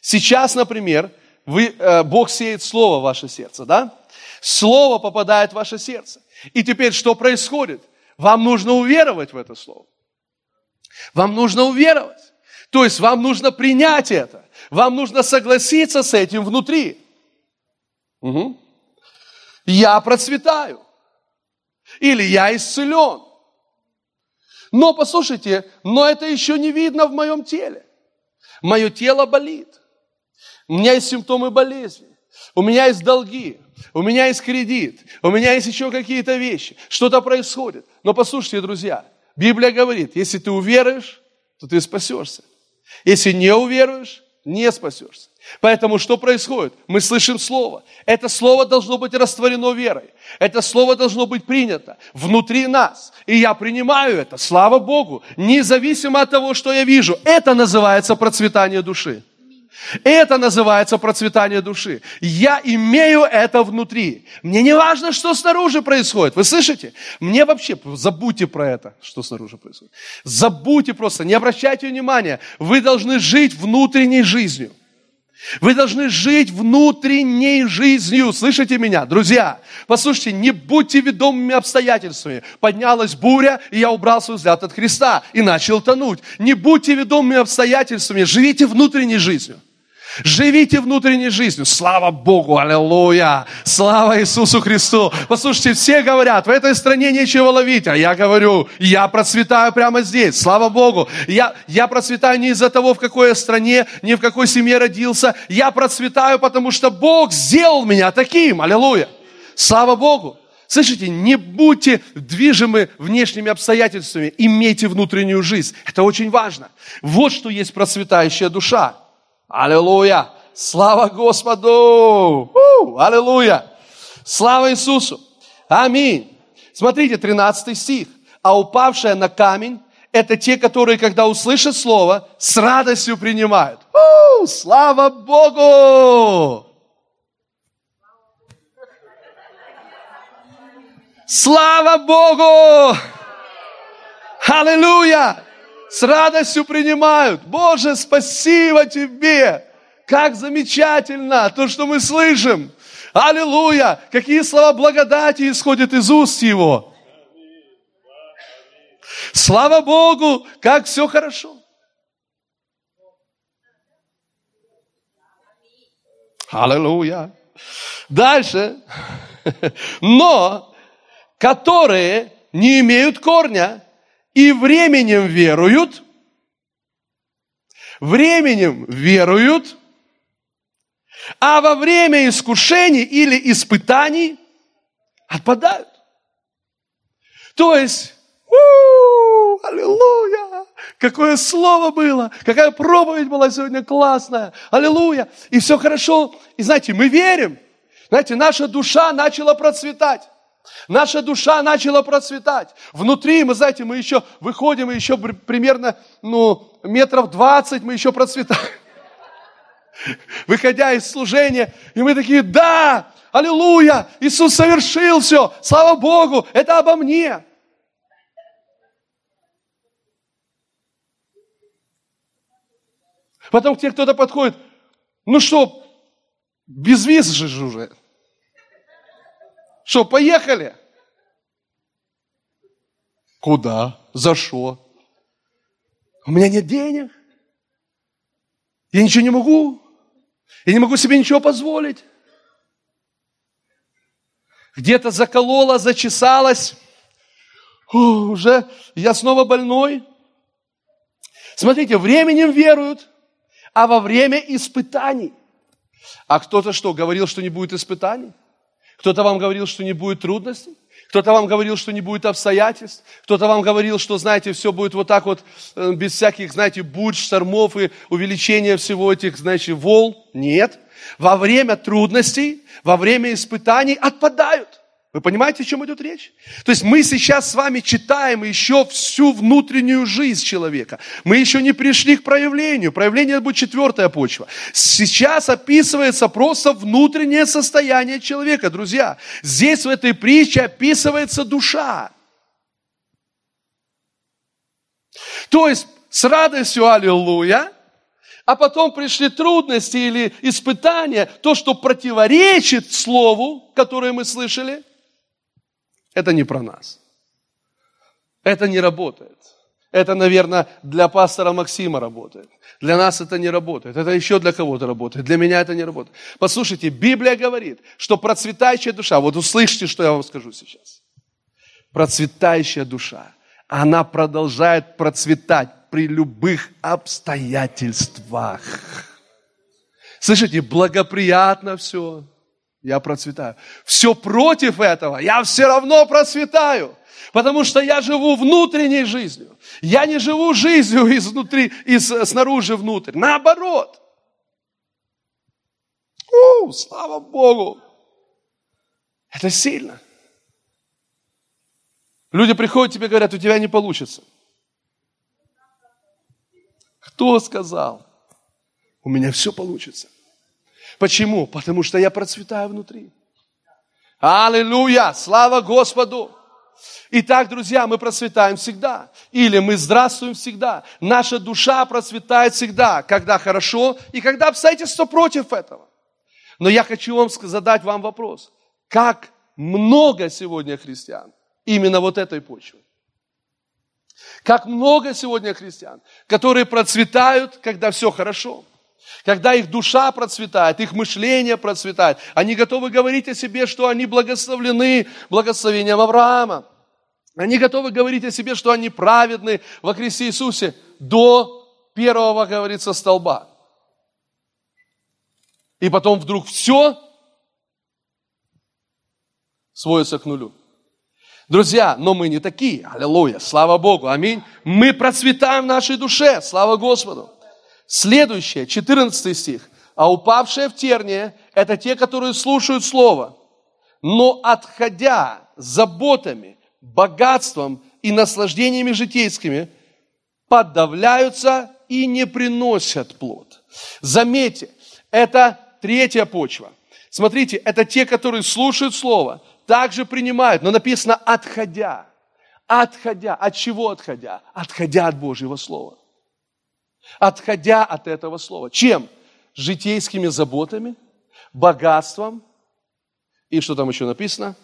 Сейчас, например, вы, э, Бог сеет слово в ваше сердце, да? Слово попадает в ваше сердце. И теперь что происходит? Вам нужно уверовать в это слово. Вам нужно уверовать. То есть вам нужно принять это. Вам нужно согласиться с этим внутри. Угу. Я процветаю. Или я исцелен. Но послушайте, но это еще не видно в моем теле. Мое тело болит. У меня есть симптомы болезни. У меня есть долги. У меня есть кредит. У меня есть еще какие-то вещи. Что-то происходит. Но послушайте, друзья, Библия говорит, если ты уверуешь, то ты спасешься. Если не уверуешь, не спасешься. Поэтому что происходит? Мы слышим Слово. Это Слово должно быть растворено верой. Это Слово должно быть принято внутри нас. И я принимаю это, слава Богу, независимо от того, что я вижу. Это называется процветание души. Это называется процветание души. Я имею это внутри. Мне не важно, что снаружи происходит. Вы слышите? Мне вообще, забудьте про это, что снаружи происходит. Забудьте просто, не обращайте внимания. Вы должны жить внутренней жизнью. Вы должны жить внутренней жизнью. Слышите меня, друзья? Послушайте, не будьте ведомыми обстоятельствами. Поднялась буря, и я убрал свой взгляд от Христа и начал тонуть. Не будьте ведомыми обстоятельствами, живите внутренней жизнью. Живите внутренней жизнью. Слава Богу, аллилуйя. Слава Иисусу Христу. Послушайте, все говорят, в этой стране нечего ловить. А я говорю, я процветаю прямо здесь. Слава Богу. Я, я процветаю не из-за того, в какой я стране, не в какой семье родился. Я процветаю, потому что Бог сделал меня таким. Аллилуйя. Слава Богу. Слышите, не будьте движимы внешними обстоятельствами, имейте внутреннюю жизнь. Это очень важно. Вот что есть процветающая душа. Аллилуйя! Слава Господу! У, аллилуйя! Слава Иисусу! Аминь! Смотрите, 13 стих. А упавшая на камень – это те, которые, когда услышат Слово, с радостью принимают. У, слава Богу! Слава Богу! Аллилуйя! С радостью принимают. Боже, спасибо Тебе! Как замечательно то, что мы слышим. Аллилуйя! Какие слова благодати исходят из уст Его. Слава Богу, как все хорошо. Аллилуйя. Дальше. *laughs* Но, которые не имеют корня и временем веруют, временем веруют, а во время искушений или испытаний отпадают. То есть, у аллилуйя, какое слово было, какая проповедь была сегодня классная, аллилуйя, и все хорошо. И знаете, мы верим, знаете, наша душа начала процветать. Наша душа начала процветать. Внутри, мы знаете, мы еще выходим, и еще примерно, ну, метров двадцать мы еще процветаем. *laughs* Выходя из служения, и мы такие, да, аллилуйя, Иисус совершил все, слава Богу, это обо мне. Потом к тебе кто-то подходит, ну что, без виз же уже. Что, поехали? Куда? За что? У меня нет денег. Я ничего не могу. Я не могу себе ничего позволить. Где-то заколола, зачесалась. О, уже я снова больной. Смотрите, временем веруют, а во время испытаний. А кто-то что, говорил, что не будет испытаний? Кто-то вам говорил, что не будет трудностей? Кто-то вам говорил, что не будет обстоятельств. Кто-то вам говорил, что, знаете, все будет вот так вот, э, без всяких, знаете, бурь, штормов и увеличения всего этих, знаете, волн. Нет. Во время трудностей, во время испытаний отпадают. Вы понимаете, о чем идет речь? То есть мы сейчас с вами читаем еще всю внутреннюю жизнь человека. Мы еще не пришли к проявлению. Проявление будет четвертая почва. Сейчас описывается просто внутреннее состояние человека. Друзья, здесь в этой притче описывается душа. То есть с радостью аллилуйя, а потом пришли трудности или испытания, то, что противоречит слову, которое мы слышали – это не про нас. Это не работает. Это, наверное, для пастора Максима работает. Для нас это не работает. Это еще для кого-то работает. Для меня это не работает. Послушайте, Библия говорит, что процветающая душа, вот услышьте, что я вам скажу сейчас. Процветающая душа, она продолжает процветать при любых обстоятельствах. Слышите, благоприятно все, я процветаю. Все против этого, я все равно процветаю. Потому что я живу внутренней жизнью. Я не живу жизнью изнутри, из, снаружи внутрь. Наоборот. У, слава Богу. Это сильно. Люди приходят тебе и говорят, у тебя не получится. Кто сказал? У меня все получится. Почему? Потому что я процветаю внутри. Аллилуйя! Слава Господу! Итак, друзья, мы процветаем всегда. Или мы здравствуем всегда. Наша душа процветает всегда, когда хорошо и когда обстоятельства против этого. Но я хочу вам задать вам вопрос. Как много сегодня христиан именно вот этой почвы? Как много сегодня христиан, которые процветают, когда все хорошо – когда их душа процветает, их мышление процветает, они готовы говорить о себе, что они благословлены благословением Авраама. Они готовы говорить о себе, что они праведны во Христе Иисусе до первого, говорится, столба. И потом вдруг все сводится к нулю. Друзья, но мы не такие. Аллилуйя, слава Богу, аминь. Мы процветаем в нашей душе, слава Господу. Следующее, 14 стих. А упавшие в терние – это те, которые слушают Слово, но отходя заботами, богатством и наслаждениями житейскими, подавляются и не приносят плод. Заметьте, это третья почва. Смотрите, это те, которые слушают Слово, также принимают, но написано «отходя». Отходя. От чего отходя? Отходя от Божьего Слова отходя от этого слова. Чем? Житейскими заботами, богатством и что там еще написано?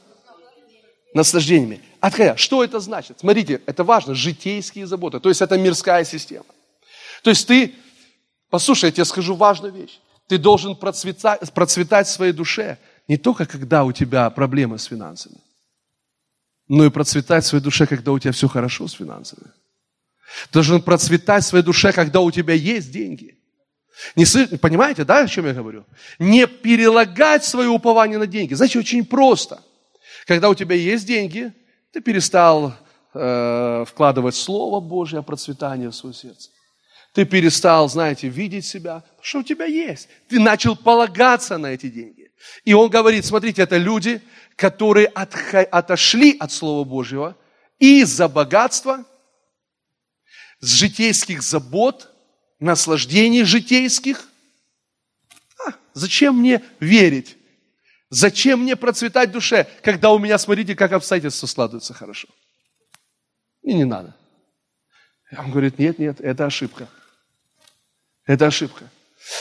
наслаждениями. Открыто. Что это значит? Смотрите, это важно, житейские заботы. То есть это мирская система. То есть ты, послушай, я тебе скажу важную вещь. Ты должен процветать, процветать в своей душе не только когда у тебя проблемы с финансами, но и процветать в своей душе, когда у тебя все хорошо с финансами. Должен процветать в своей душе, когда у тебя есть деньги. Не, понимаете, да, о чем я говорю? Не перелагать свое упование на деньги. Знаете, очень просто. Когда у тебя есть деньги, ты перестал э, вкладывать Слово Божье о процветании в свое сердце. Ты перестал, знаете, видеть себя, потому что у тебя есть. Ты начал полагаться на эти деньги. И он говорит, смотрите, это люди, которые отошли от Слова Божьего из-за богатства, с житейских забот, наслаждений житейских. А, зачем мне верить? Зачем мне процветать в душе, когда у меня, смотрите, как обстоятельства складываются хорошо? И не надо. Он говорит, нет, нет, это ошибка. Это ошибка.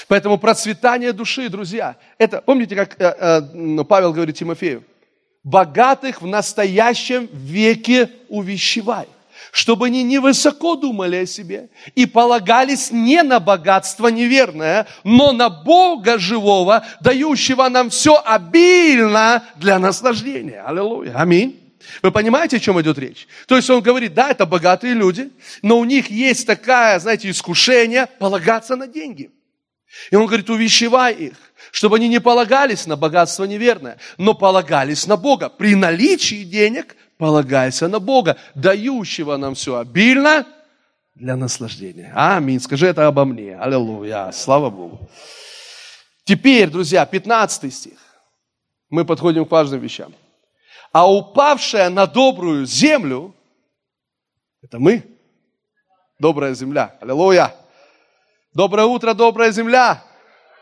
Поэтому процветание души, друзья, это, помните, как э, э, Павел говорит Тимофею, богатых в настоящем веке увещевай, чтобы они невысоко думали о себе и полагались не на богатство неверное, но на Бога живого, дающего нам все обильно для наслаждения. Аллилуйя. Аминь. Вы понимаете, о чем идет речь? То есть он говорит, да, это богатые люди, но у них есть такая, знаете, искушение полагаться на деньги. И он говорит, увещевай их, чтобы они не полагались на богатство неверное, но полагались на Бога. При наличии денег полагайся на Бога, дающего нам все обильно для наслаждения. Аминь. Скажи это обо мне. Аллилуйя. Слава Богу. Теперь, друзья, 15 стих. Мы подходим к важным вещам. А упавшая на добрую землю, это мы, добрая земля. Аллилуйя. Доброе утро, добрая земля.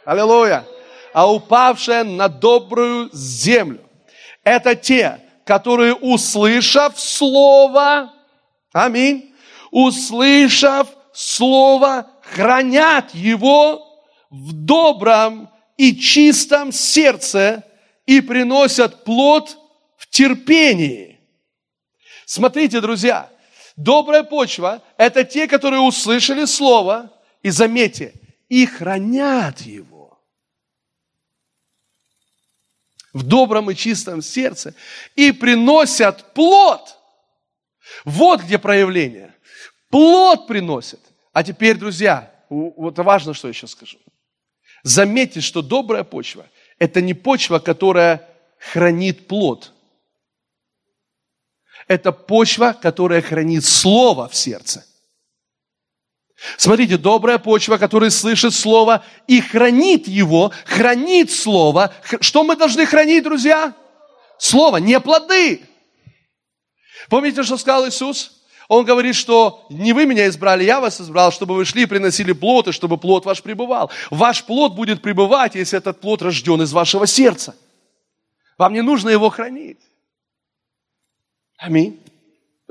Аллилуйя. А упавшая на добрую землю. Это те, которые, услышав Слово, аминь, услышав Слово, хранят его в добром и чистом сердце и приносят плод в терпении. Смотрите, друзья, добрая почва – это те, которые услышали Слово, и заметьте, и хранят его в добром и чистом сердце и приносят плод. Вот где проявление. Плод приносят. А теперь, друзья, вот важно, что я сейчас скажу. Заметьте, что добрая почва – это не почва, которая хранит плод. Это почва, которая хранит слово в сердце. Смотрите, добрая почва, которая слышит Слово и хранит его, хранит Слово. Что мы должны хранить, друзья? Слово, не плоды. Помните, что сказал Иисус? Он говорит, что не вы меня избрали, я вас избрал, чтобы вы шли и приносили плод, и чтобы плод ваш пребывал. Ваш плод будет пребывать, если этот плод рожден из вашего сердца. Вам не нужно его хранить. Аминь.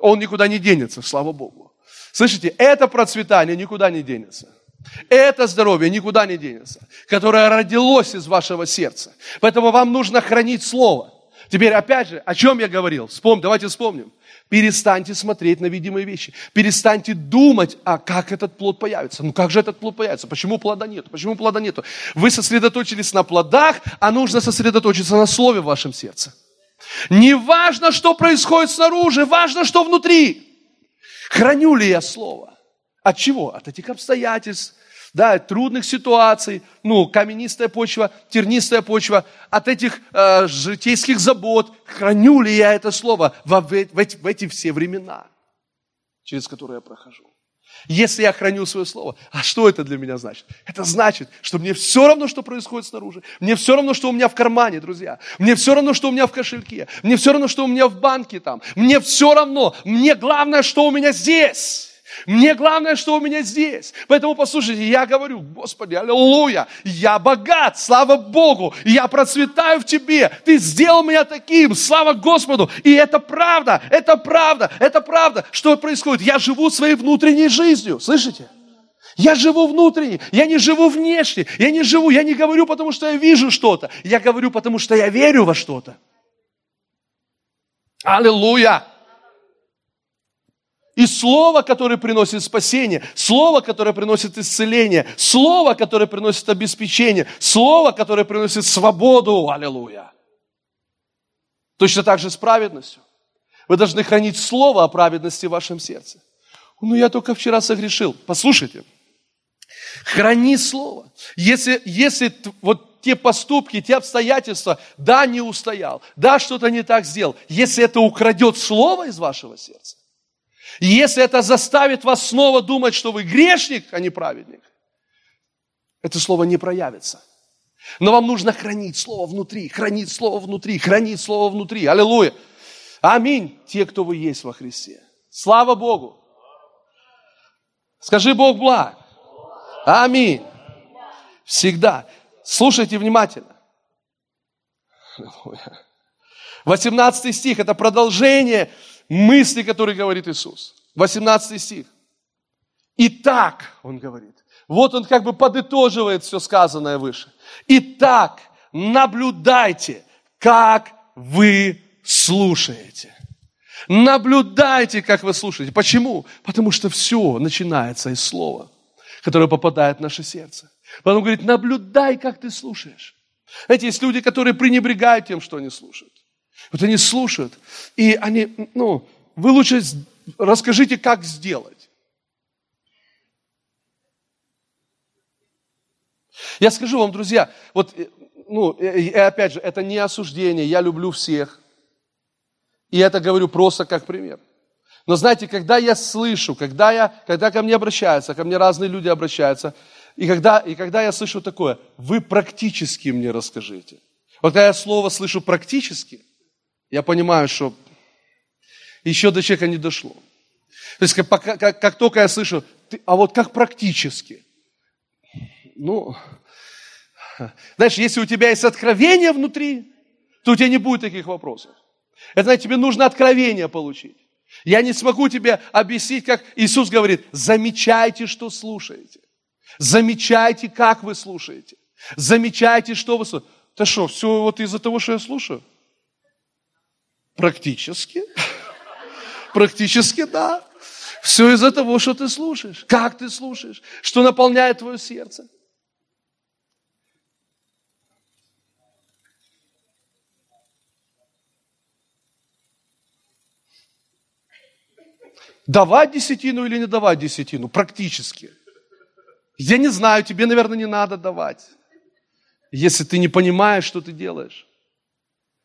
Он никуда не денется, слава Богу. Слышите, это процветание никуда не денется. Это здоровье никуда не денется, которое родилось из вашего сердца. Поэтому вам нужно хранить Слово. Теперь, опять же, о чем я говорил? Вспомни, давайте вспомним. Перестаньте смотреть на видимые вещи. Перестаньте думать, а как этот плод появится. Ну как же этот плод появится? Почему плода нет? Почему плода нету? Вы сосредоточились на плодах, а нужно сосредоточиться на слове в вашем сердце. Не важно, что происходит снаружи, важно, что внутри. Храню ли я Слово? От чего? От этих обстоятельств, да, от трудных ситуаций, ну, каменистая почва, тернистая почва, от этих э, житейских забот. Храню ли я это Слово в, в, в, в эти все времена, через которые я прохожу? Если я храню свое слово, а что это для меня значит? Это значит, что мне все равно, что происходит снаружи. Мне все равно, что у меня в кармане, друзья. Мне все равно, что у меня в кошельке. Мне все равно, что у меня в банке там. Мне все равно. Мне главное, что у меня здесь. Мне главное, что у меня здесь. Поэтому послушайте, я говорю, Господи, аллилуйя, я богат, слава Богу, я процветаю в Тебе, Ты сделал меня таким, слава Господу. И это правда, это правда, это правда. Что происходит? Я живу своей внутренней жизнью, слышите? Я живу внутренне, я не живу внешне, я не живу, я не говорю, потому что я вижу что-то, я говорю, потому что я верю во что-то. Аллилуйя! И слово, которое приносит спасение, слово, которое приносит исцеление, слово, которое приносит обеспечение, слово, которое приносит свободу. Аллилуйя. Точно так же с праведностью. Вы должны хранить слово о праведности в вашем сердце. Ну, я только вчера согрешил. Послушайте. Храни слово. Если, если вот те поступки, те обстоятельства, да, не устоял, да, что-то не так сделал, если это украдет слово из вашего сердца, если это заставит вас снова думать, что вы грешник, а не праведник, это слово не проявится. Но вам нужно хранить слово внутри, хранить слово внутри, хранить слово внутри. Аллилуйя. Аминь. Те, кто вы есть во Христе. Слава Богу. Скажи Бог благ. Аминь. Всегда. Слушайте внимательно. 18 стих – это продолжение мысли, которые говорит Иисус. 18 стих. Итак, он говорит, вот он как бы подытоживает все сказанное выше. Итак, наблюдайте, как вы слушаете. Наблюдайте, как вы слушаете. Почему? Потому что все начинается из слова, которое попадает в наше сердце. Потом говорит, наблюдай, как ты слушаешь. Знаете, есть люди, которые пренебрегают тем, что они слушают. Вот они слушают, и они, ну, вы лучше расскажите, как сделать. Я скажу вам, друзья, вот, э, ну, и опять же, это не осуждение, я люблю всех. И это говорю просто как пример. Но знаете, когда я слышу, когда, я, когда ко мне обращаются, ко мне разные люди обращаются, и когда, и когда я слышу такое, вы практически мне расскажите. Вот когда я слово слышу практически, я понимаю, что еще до человека не дошло. То есть, как, как, как только я слышу, ты, а вот как практически? Ну, знаешь, если у тебя есть откровение внутри, то у тебя не будет таких вопросов. Это, знаете, тебе нужно откровение получить. Я не смогу тебе объяснить, как Иисус говорит, замечайте, что слушаете. Замечайте, как вы слушаете. Замечайте, что вы слушаете. Да что, все вот из-за того, что я слушаю? Практически. Практически да. Все из-за того, что ты слушаешь. Как ты слушаешь. Что наполняет твое сердце. Давать десятину или не давать десятину? Практически. Я не знаю, тебе, наверное, не надо давать, если ты не понимаешь, что ты делаешь.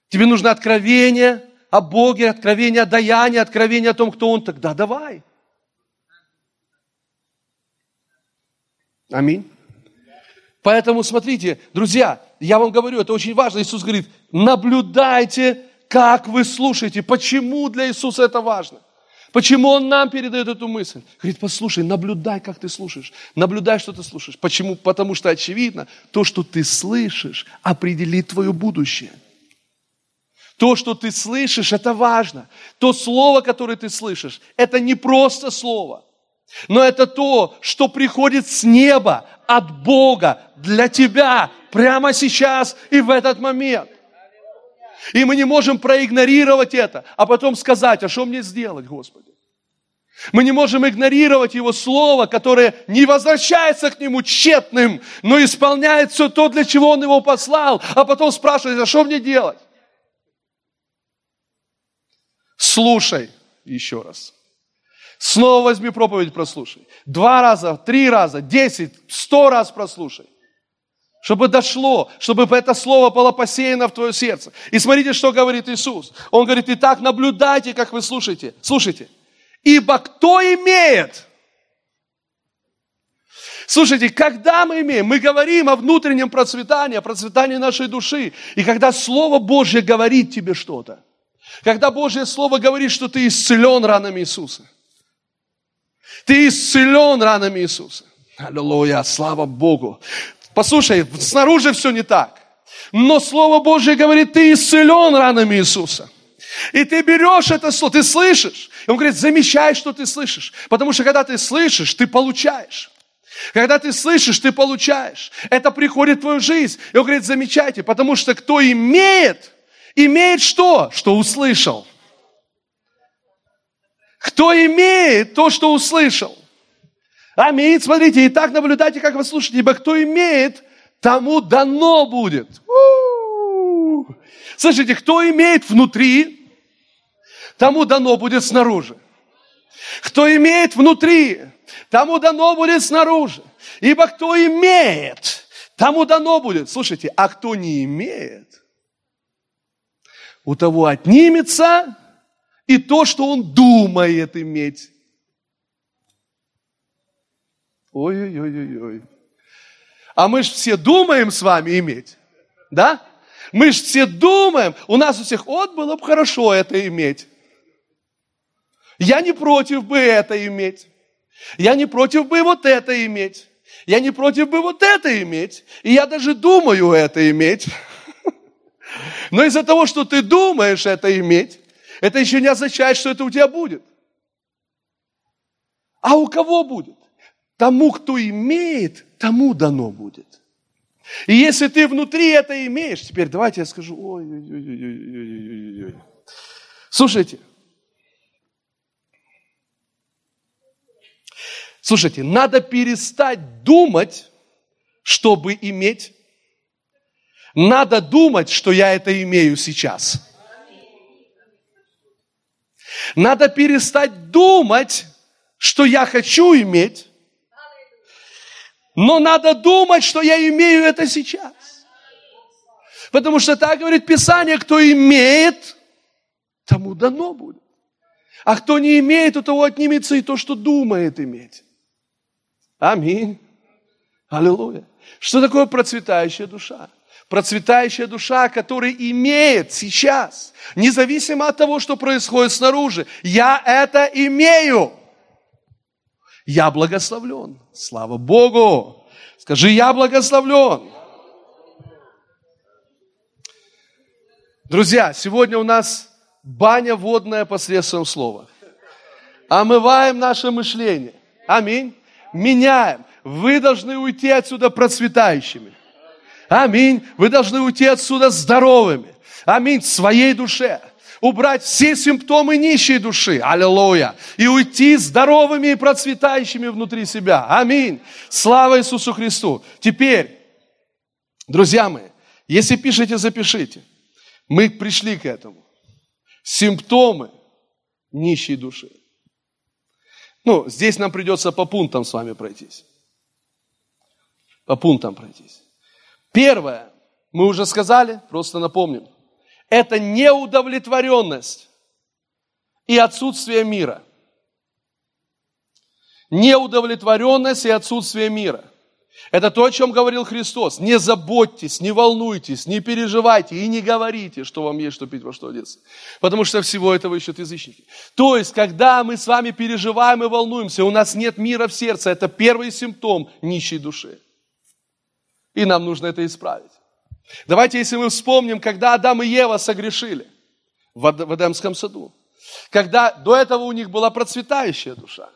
Тебе нужно откровение, о Боге, откровение о даянии, откровение о том, кто Он, тогда давай. Аминь. Поэтому смотрите, друзья, я вам говорю, это очень важно. Иисус говорит, наблюдайте, как вы слушаете. Почему для Иисуса это важно? Почему Он нам передает эту мысль? Говорит, послушай, наблюдай, как ты слушаешь. Наблюдай, что ты слушаешь. Почему? Потому что, очевидно, то, что ты слышишь, определит твое будущее. То, что ты слышишь, это важно. То слово, которое ты слышишь, это не просто слово, но это то, что приходит с неба, от Бога для тебя прямо сейчас и в этот момент. И мы не можем проигнорировать это, а потом сказать, а что мне сделать, Господи? Мы не можем игнорировать Его Слово, которое не возвращается к Нему тщетным, но исполняет все то, для чего Он его послал, а потом спрашивать, а что мне делать? Слушай еще раз. Снова возьми проповедь, прослушай. Два раза, три раза, десять, сто раз прослушай. Чтобы дошло, чтобы это слово было посеяно в твое сердце. И смотрите, что говорит Иисус. Он говорит, и так наблюдайте, как вы слушаете. Слушайте. Ибо кто имеет? Слушайте, когда мы имеем, мы говорим о внутреннем процветании, о процветании нашей души. И когда Слово Божье говорит тебе что-то, когда Божье Слово говорит, что ты исцелен ранами Иисуса. Ты исцелен ранами Иисуса. Аллилуйя, слава Богу. Послушай, снаружи все не так. Но Слово Божье говорит, ты исцелен ранами Иисуса. И ты берешь это слово, ты слышишь. И он говорит, замечай, что ты слышишь. Потому что когда ты слышишь, ты получаешь. Когда ты слышишь, ты получаешь. Это приходит в твою жизнь. И он говорит, замечайте, потому что кто имеет, имеет что? Что услышал. Кто имеет то, что услышал. Аминь. Смотрите, и так наблюдайте, как вы слушаете, ибо кто имеет, тому дано будет. У-у-у. Слышите, кто имеет внутри, тому дано будет снаружи. Кто имеет внутри, тому дано будет снаружи. Ибо кто имеет, тому дано будет. Слушайте, а кто не имеет, у того отнимется и то, что он думает иметь. Ой-ой-ой-ой. А мы же все думаем с вами иметь. Да? Мы же все думаем. У нас у всех, вот было бы хорошо это иметь. Я не против бы это иметь. Я не против бы вот это иметь. Я не против бы вот это иметь. И я даже думаю это иметь. Но из-за того, что ты думаешь это иметь, это еще не означает, что это у тебя будет. А у кого будет? Тому, кто имеет, тому дано будет. И если ты внутри это имеешь, теперь давайте я скажу, ой, ой, ой, ой, ой, ой. Слушайте, слушайте, надо перестать думать, чтобы иметь. Надо думать, что я это имею сейчас. Надо перестать думать, что я хочу иметь, но надо думать, что я имею это сейчас. Потому что так говорит Писание, кто имеет, тому дано будет. А кто не имеет, у того отнимется и то, что думает иметь. Аминь. Аллилуйя. Что такое процветающая душа? Процветающая душа, которая имеет сейчас, независимо от того, что происходит снаружи. Я это имею. Я благословлен. Слава Богу. Скажи, я благословлен. Друзья, сегодня у нас баня водная посредством слова. Омываем наше мышление. Аминь. Меняем. Вы должны уйти отсюда процветающими. Аминь. Вы должны уйти отсюда здоровыми. Аминь. В своей душе убрать все симптомы нищей души, аллилуйя, и уйти здоровыми и процветающими внутри себя. Аминь. Слава Иисусу Христу. Теперь, друзья мои, если пишете, запишите. Мы пришли к этому. Симптомы нищей души. Ну, здесь нам придется по пунктам с вами пройтись. По пунктам пройтись. Первое, мы уже сказали, просто напомним это неудовлетворенность и отсутствие мира. Неудовлетворенность и отсутствие мира. Это то, о чем говорил Христос. Не заботьтесь, не волнуйтесь, не переживайте и не говорите, что вам есть что пить, во что одеться. Потому что всего этого ищут язычники. То есть, когда мы с вами переживаем и волнуемся, у нас нет мира в сердце. Это первый симптом нищей души. И нам нужно это исправить. Давайте, если мы вспомним, когда Адам и Ева согрешили в Эдемском саду. Когда до этого у них была процветающая душа.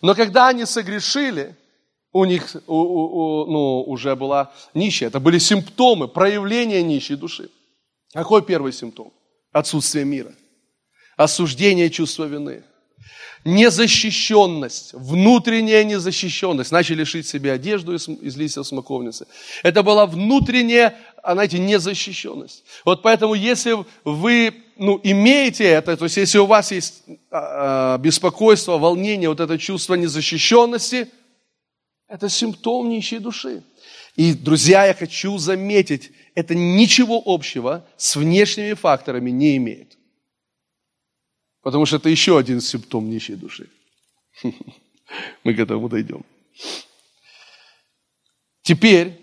Но когда они согрешили, у них у, у, ну, уже была нищая. Это были симптомы, проявления нищей души. Какой первый симптом? Отсутствие мира. Осуждение чувства вины незащищенность, внутренняя незащищенность. Начали шить себе одежду из, из листьев смоковницы. Это была внутренняя, а, знаете, незащищенность. Вот поэтому, если вы ну, имеете это, то есть если у вас есть а, беспокойство, волнение, вот это чувство незащищенности, это симптом нищей души. И, друзья, я хочу заметить, это ничего общего с внешними факторами не имеет. Потому что это еще один симптом нищей души. *laughs* Мы к этому дойдем. Теперь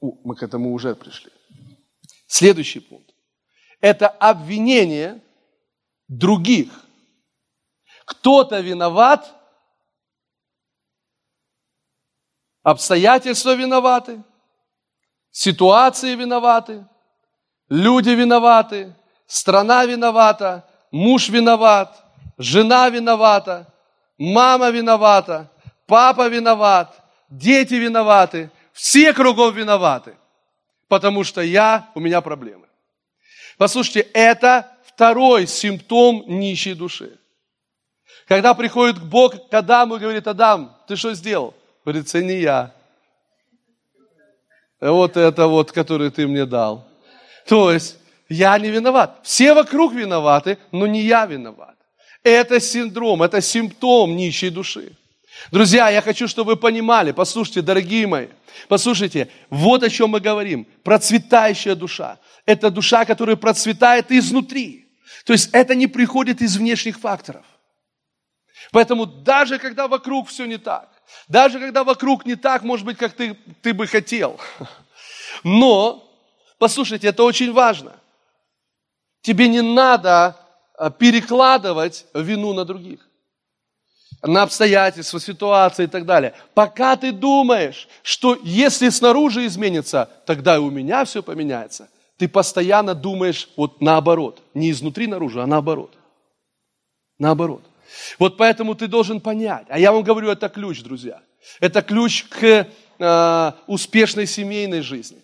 мы к этому уже пришли. Следующий пункт. Это обвинение других. Кто-то виноват, обстоятельства виноваты – Ситуации виноваты, люди виноваты, страна виновата, муж виноват, жена виновата, мама виновата, папа виноват, дети виноваты, все кругом виноваты. потому что я, у меня проблемы. Послушайте, это второй симптом нищей души. Когда приходит Бог к Адаму и говорит, Адам, ты что сделал? Говорит, это не я. Вот это вот, который ты мне дал. То есть, я не виноват. Все вокруг виноваты, но не я виноват. Это синдром, это симптом нищей души. Друзья, я хочу, чтобы вы понимали, послушайте, дорогие мои, послушайте, вот о чем мы говорим. Процветающая душа. Это душа, которая процветает изнутри. То есть это не приходит из внешних факторов. Поэтому даже когда вокруг все не так, даже когда вокруг не так, может быть, как ты, ты бы хотел, но, послушайте, это очень важно. Тебе не надо а, перекладывать вину на других на обстоятельства, ситуации и так далее. Пока ты думаешь, что если снаружи изменится, тогда и у меня все поменяется. Ты постоянно думаешь вот наоборот. Не изнутри наружу, а наоборот. Наоборот. Вот поэтому ты должен понять. А я вам говорю, это ключ, друзья. Это ключ к э, успешной семейной жизни.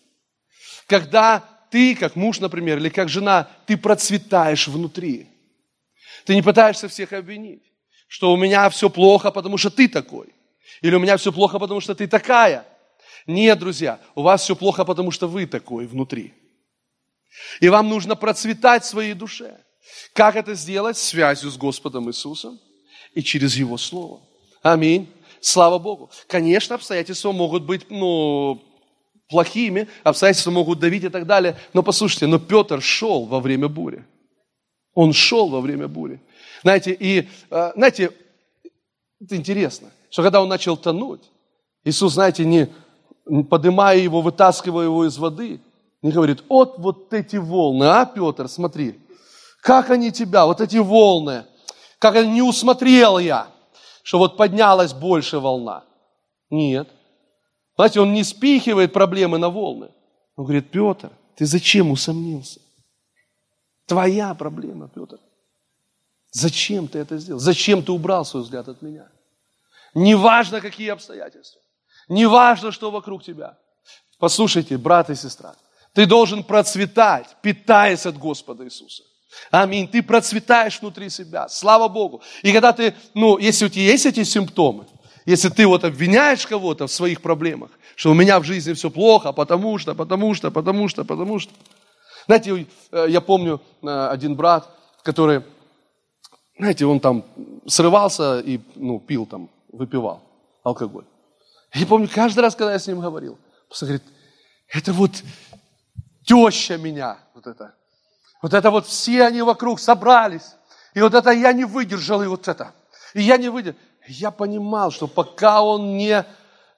Когда ты, как муж, например, или как жена, ты процветаешь внутри. Ты не пытаешься всех обвинить, что у меня все плохо, потому что ты такой. Или у меня все плохо, потому что ты такая. Нет, друзья, у вас все плохо, потому что вы такой внутри. И вам нужно процветать в своей душе. Как это сделать? Связью с Господом Иисусом и через Его Слово. Аминь. Слава Богу. Конечно, обстоятельства могут быть, ну, плохими, обстоятельства могут давить и так далее. Но послушайте, но Петр шел во время бури. Он шел во время бури. Знаете, и, э, знаете, это интересно, что когда он начал тонуть, Иисус, знаете, не поднимая его, вытаскивая его из воды, не говорит, вот вот эти волны, а, Петр, смотри, как они тебя, вот эти волны, как они не усмотрел я, что вот поднялась больше волна. Нет. Знаете, он не спихивает проблемы на волны. Он говорит, Петр, ты зачем усомнился? Твоя проблема, Петр. Зачем ты это сделал? Зачем ты убрал свой взгляд от меня? Неважно, какие обстоятельства. Неважно, что вокруг тебя. Послушайте, брат и сестра, ты должен процветать, питаясь от Господа Иисуса. Аминь. Ты процветаешь внутри себя. Слава Богу. И когда ты, ну, если у тебя есть эти симптомы, если ты вот обвиняешь кого-то в своих проблемах, что у меня в жизни все плохо, потому что, потому что, потому что, потому что. Знаете, э, я помню э, один брат, который, знаете, он там срывался и, ну, пил там, выпивал алкоголь. Я помню, каждый раз, когда я с ним говорил, он говорит, это вот теща меня, вот это, вот это вот все они вокруг собрались. И вот это я не выдержал, и вот это. И я не выдержал. Я понимал, что пока он не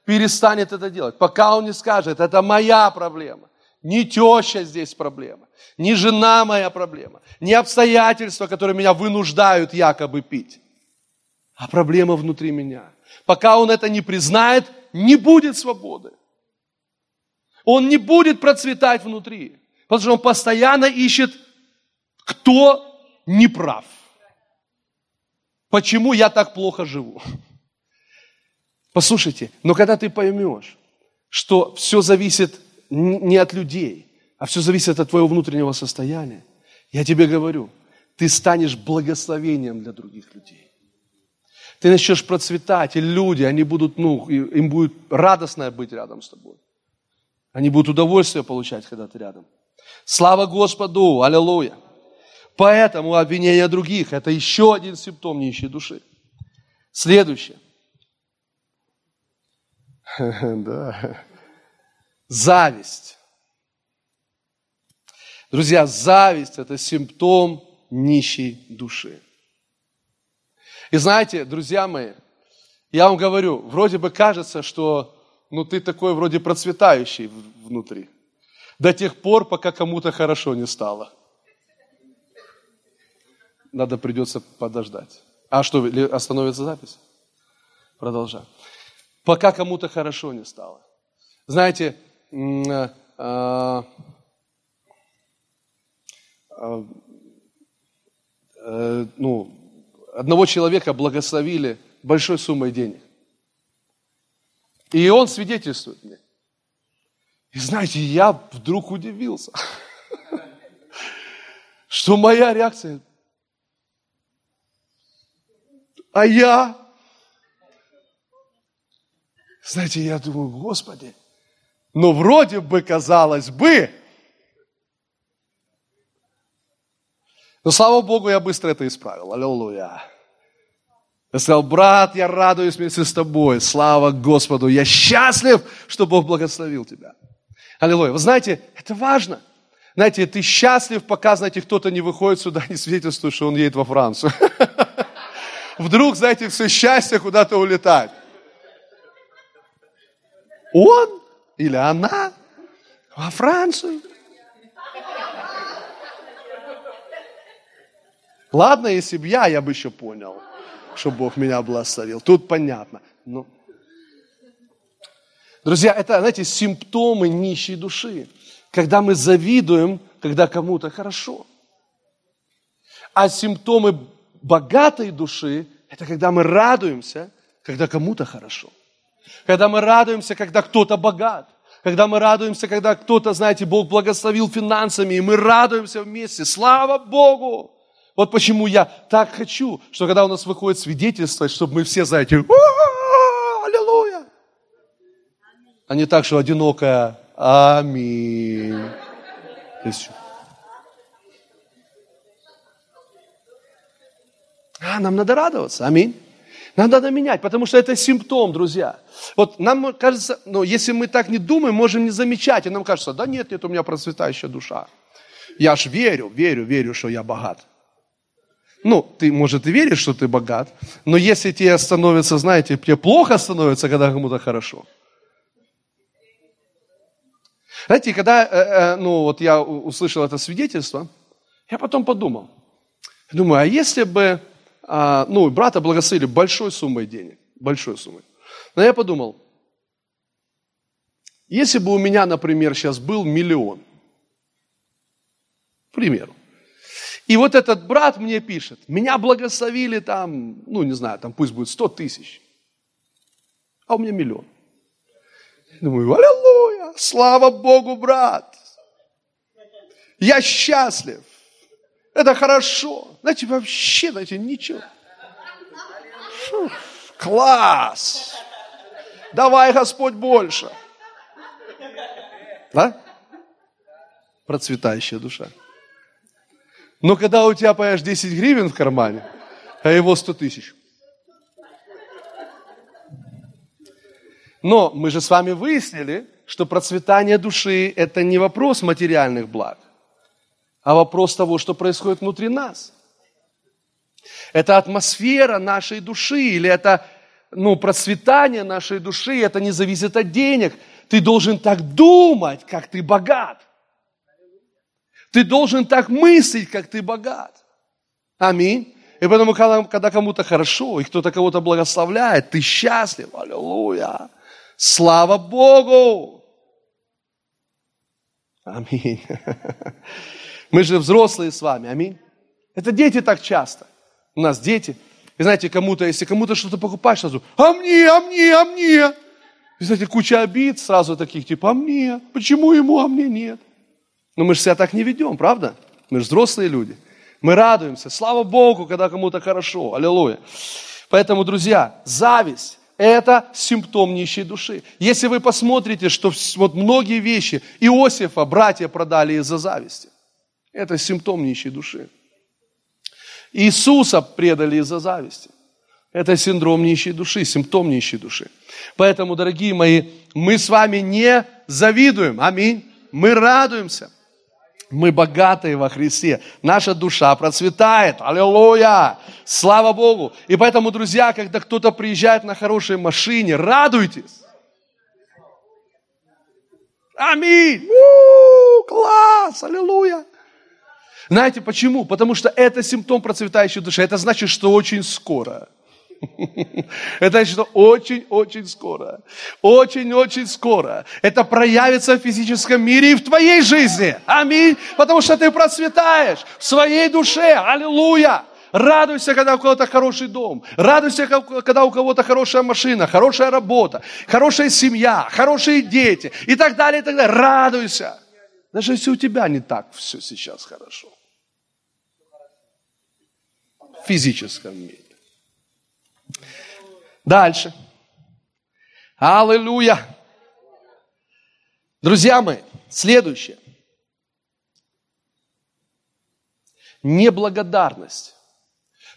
перестанет это делать, пока он не скажет, это моя проблема, не теща здесь проблема, не жена моя проблема, не обстоятельства, которые меня вынуждают якобы пить, а проблема внутри меня. Пока он это не признает, не будет свободы. Он не будет процветать внутри, потому что он постоянно ищет кто не прав? Почему я так плохо живу? Послушайте, но когда ты поймешь, что все зависит не от людей, а все зависит от твоего внутреннего состояния, я тебе говорю, ты станешь благословением для других людей. Ты начнешь процветать, и люди, они будут, ну, им будет радостно быть рядом с тобой. Они будут удовольствие получать, когда ты рядом. Слава Господу! Аллилуйя! Поэтому обвинение других – это еще один симптом нищей души. Следующее. *laughs* Да. Зависть. Друзья, зависть – это симптом нищей души. И знаете, друзья мои, я вам говорю, вроде бы кажется, что ну, ты такой вроде процветающий внутри. До тех пор, пока кому-то хорошо не стало – надо придется подождать. А что, остановится запись? Продолжаем. Пока кому-то хорошо не стало. Знаете, э, э, э, ну, одного человека благословили большой суммой денег. И он свидетельствует мне. И знаете, я вдруг удивился, *laughs* что моя реакция, а я, знаете, я думаю, Господи, но вроде бы, казалось бы, но слава Богу, я быстро это исправил. Аллилуйя. Я сказал, брат, я радуюсь вместе с тобой. Слава Господу. Я счастлив, что Бог благословил тебя. Аллилуйя. Вы знаете, это важно. Знаете, ты счастлив, пока, знаете, кто-то не выходит сюда, *laughs* не свидетельствует, что он едет во Францию. *laughs* Вдруг, знаете, все счастье куда-то улетает. Он или она во Францию. Ладно, если бы я, я бы еще понял, что Бог меня благословил. Тут понятно. Но... Друзья, это, знаете, симптомы нищей души. Когда мы завидуем, когда кому-то хорошо. А симптомы богатой души – это когда мы радуемся, когда кому-то хорошо. Когда мы радуемся, когда кто-то богат. Когда мы радуемся, когда кто-то, знаете, Бог благословил финансами, и мы радуемся вместе. Слава Богу! Вот почему я так хочу, что когда у нас выходит свидетельство, чтобы мы все, знаете, аллилуйя. А не так, что одинокая аминь. А, нам надо радоваться, аминь. Нам надо менять, потому что это симптом, друзья. Вот нам кажется, ну, если мы так не думаем, можем не замечать, и нам кажется, да нет, нет, у меня процветающая душа. Я ж верю, верю, верю, что я богат. Ну, ты, может, и веришь, что ты богат, но если тебе становится, знаете, тебе плохо становится, когда кому-то хорошо. Знаете, когда, э, э, ну, вот я услышал это свидетельство, я потом подумал, думаю, а если бы, а, ну, брата благословили большой суммой денег, большой суммой. Но я подумал, если бы у меня, например, сейчас был миллион, к примеру, и вот этот брат мне пишет, меня благословили там, ну не знаю, там пусть будет 100 тысяч, а у меня миллион. Думаю, аллилуйя, слава Богу, брат. Я счастлив. Это хорошо. Знаете, вообще, знаете, ничего. Фу, класс. Давай, Господь, больше. Да? Процветающая душа. Но когда у тебя поешь 10 гривен в кармане, а его 100 тысяч. Но мы же с вами выяснили, что процветание души – это не вопрос материальных благ, а вопрос того, что происходит внутри нас. Это атмосфера нашей души, или это ну, процветание нашей души, это не зависит от денег. Ты должен так думать, как ты богат – ты должен так мыслить, как ты богат. Аминь. И поэтому, когда, когда кому-то хорошо, и кто-то кого-то благословляет, ты счастлив. Аллилуйя. Слава Богу. Аминь. *laughs* Мы же взрослые с вами. Аминь. Это дети так часто. У нас дети. И знаете, кому-то, если кому-то что-то покупаешь, сразу, а мне, а мне, а мне. И знаете, куча обид сразу таких, типа, а мне, почему ему, а мне нет. Но мы же себя так не ведем, правда? Мы же взрослые люди. Мы радуемся. Слава Богу, когда кому-то хорошо. Аллилуйя. Поэтому, друзья, зависть – это симптом нищей души. Если вы посмотрите, что вот многие вещи Иосифа братья продали из-за зависти. Это симптом нищей души. Иисуса предали из-за зависти. Это синдром нищей души, симптом нищей души. Поэтому, дорогие мои, мы с вами не завидуем. Аминь. Мы радуемся. Мы богатые во Христе. Наша душа процветает. Аллилуйя! Слава Богу! И поэтому, друзья, когда кто-то приезжает на хорошей машине, радуйтесь. Аминь! У-у-у, класс! Аллилуйя! Знаете почему? Потому что это симптом процветающей души. Это значит, что очень скоро *laughs* – это значит, что очень-очень скоро, очень-очень скоро это проявится в физическом мире и в твоей жизни. Аминь. Потому что ты процветаешь в своей душе. Аллилуйя. Радуйся, когда у кого-то хороший дом. Радуйся, когда у кого-то хорошая машина, хорошая работа, хорошая семья, хорошие дети и так далее, и так далее. Радуйся. Даже если у тебя не так все сейчас хорошо. В физическом мире. Дальше. Аллилуйя. Друзья мои, следующее. Неблагодарность.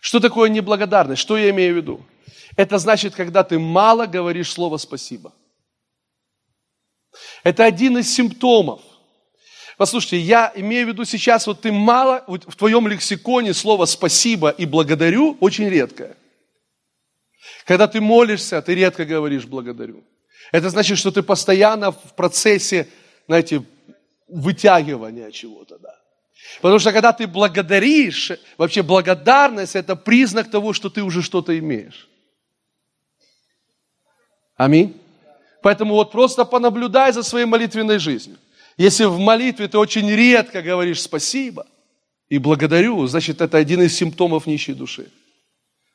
Что такое неблагодарность? Что я имею в виду? Это значит, когда ты мало говоришь слово «спасибо». Это один из симптомов. Послушайте, я имею в виду сейчас, вот ты мало, вот в твоем лексиконе слово «спасибо» и «благодарю» очень редкое. Когда ты молишься, ты редко говоришь «благодарю». Это значит, что ты постоянно в процессе, знаете, вытягивания чего-то, да. Потому что когда ты благодаришь, вообще благодарность – это признак того, что ты уже что-то имеешь. Аминь. Поэтому вот просто понаблюдай за своей молитвенной жизнью. Если в молитве ты очень редко говоришь спасибо и благодарю, значит, это один из симптомов нищей души.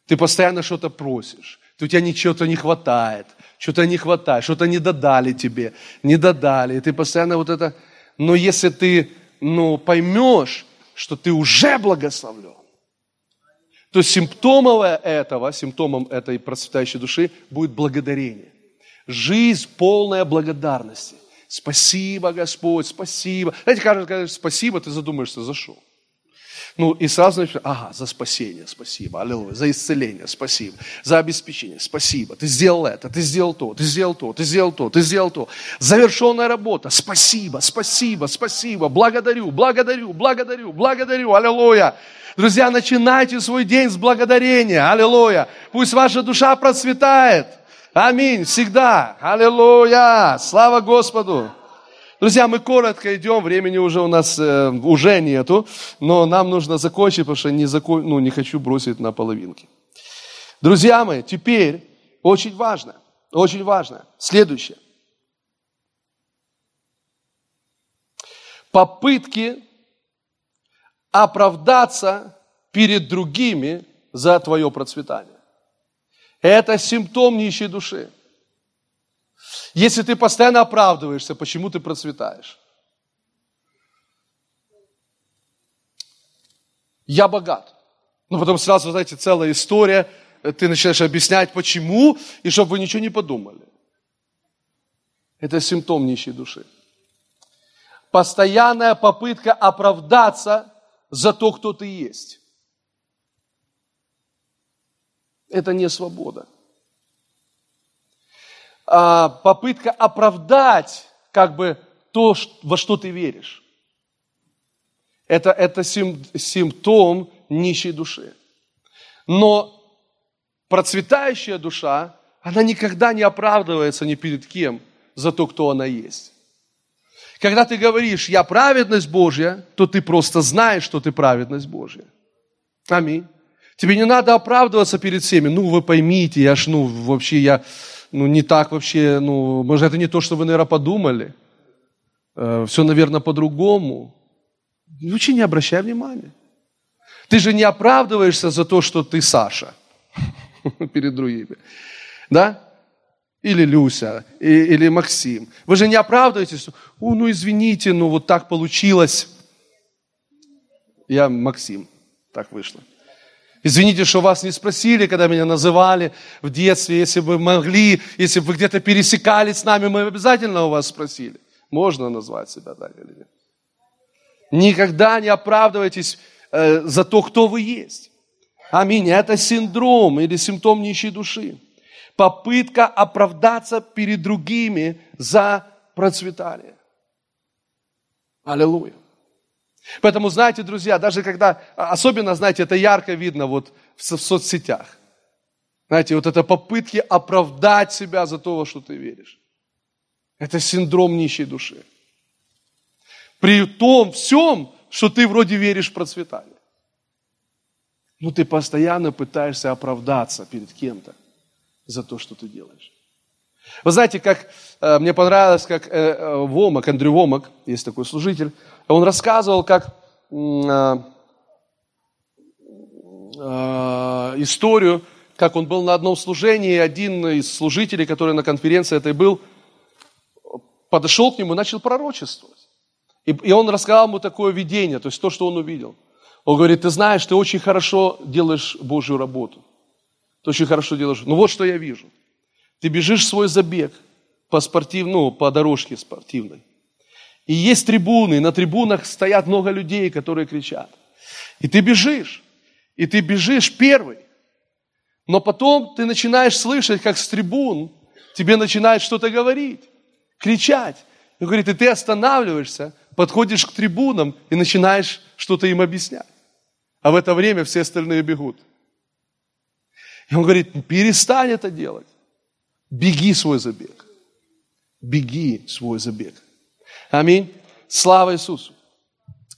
Ты постоянно что-то просишь, у тебя ничего-то не хватает, что-то не хватает, что-то не додали тебе, не додали. И ты постоянно вот это... Но если ты ну, поймешь, что ты уже благословлен, то симптомом этого, симптомом этой процветающей души будет благодарение. Жизнь полная благодарности. Спасибо, Господь, спасибо. Знаете, каждый, когда спасибо, ты задумаешься, за что? Ну, и сразу начнешь, ага, за спасение, спасибо, аллилуйя, за исцеление, спасибо, за обеспечение, спасибо, ты сделал это, ты сделал то, ты сделал то, ты сделал то, ты сделал то. Завершенная работа, спасибо, спасибо, спасибо, благодарю, благодарю, благодарю, благодарю, аллилуйя. Друзья, начинайте свой день с благодарения, аллилуйя. Пусть ваша душа процветает. Аминь, всегда, аллилуйя, слава Господу. Друзья, мы коротко идем, времени уже у нас э, уже нету, но нам нужно закончить, потому что не, зако... ну, не хочу бросить на половинки. Друзья мои, теперь очень важно, очень важно, следующее. Попытки оправдаться перед другими за твое процветание. Это симптом нищей души. Если ты постоянно оправдываешься, почему ты процветаешь? Я богат. Ну, потом сразу, знаете, целая история, ты начинаешь объяснять, почему, и чтобы вы ничего не подумали. Это симптом нищей души. Постоянная попытка оправдаться за то, кто ты есть. Это не свобода. А, попытка оправдать как бы то, во что ты веришь. Это, это сим, симптом нищей души. Но процветающая душа, она никогда не оправдывается ни перед кем за то, кто она есть. Когда ты говоришь, я праведность Божья, то ты просто знаешь, что ты праведность Божья. Аминь. Тебе не надо оправдываться перед всеми. Ну, вы поймите, я ж, ну, вообще, я, ну, не так вообще, ну, может, это не то, что вы, наверное, подумали. Э, все, наверное, по-другому. Вообще не обращай внимания. Ты же не оправдываешься за то, что ты Саша *laughs* перед другими. Да? Или Люся, или Максим. Вы же не оправдываетесь, о, ну извините, ну вот так получилось. Я Максим, так вышло. Извините, что вас не спросили, когда меня называли в детстве, если бы могли, если бы вы где-то пересекались с нами, мы обязательно у вас спросили. Можно назвать себя так или нет? Никогда не оправдывайтесь э, за то, кто вы есть. Аминь. Это синдром или симптом нищей души. Попытка оправдаться перед другими за процветание. Аллилуйя. Поэтому, знаете, друзья, даже когда, а, особенно, знаете, это ярко видно вот в, соцсетях. Знаете, вот это попытки оправдать себя за то, во что ты веришь. Это синдром нищей души. При том всем, что ты вроде веришь в процветание. Но ты постоянно пытаешься оправдаться перед кем-то за то, что ты делаешь. Вы знаете, как э, мне понравилось, как э, э, Вомак, Андрю Вомак, есть такой служитель, он рассказывал, как историю, как он был на одном служении, один из служителей, который на конференции этой был, подошел к нему и начал пророчествовать. И, и он рассказал ему такое видение, то есть то, что он увидел. Он говорит, ты знаешь, ты очень хорошо делаешь Божью работу. Ты очень хорошо делаешь. Ну вот что я вижу. Ты бежишь свой забег по спортивному, по дорожке спортивной. И есть трибуны, и на трибунах стоят много людей, которые кричат. И ты бежишь, и ты бежишь первый. Но потом ты начинаешь слышать, как с трибун тебе начинает что-то говорить, кричать. И говорит, и ты останавливаешься, подходишь к трибунам и начинаешь что-то им объяснять. А в это время все остальные бегут. И он говорит, перестань это делать. Беги свой забег. Беги свой забег. Аминь. Слава Иисусу.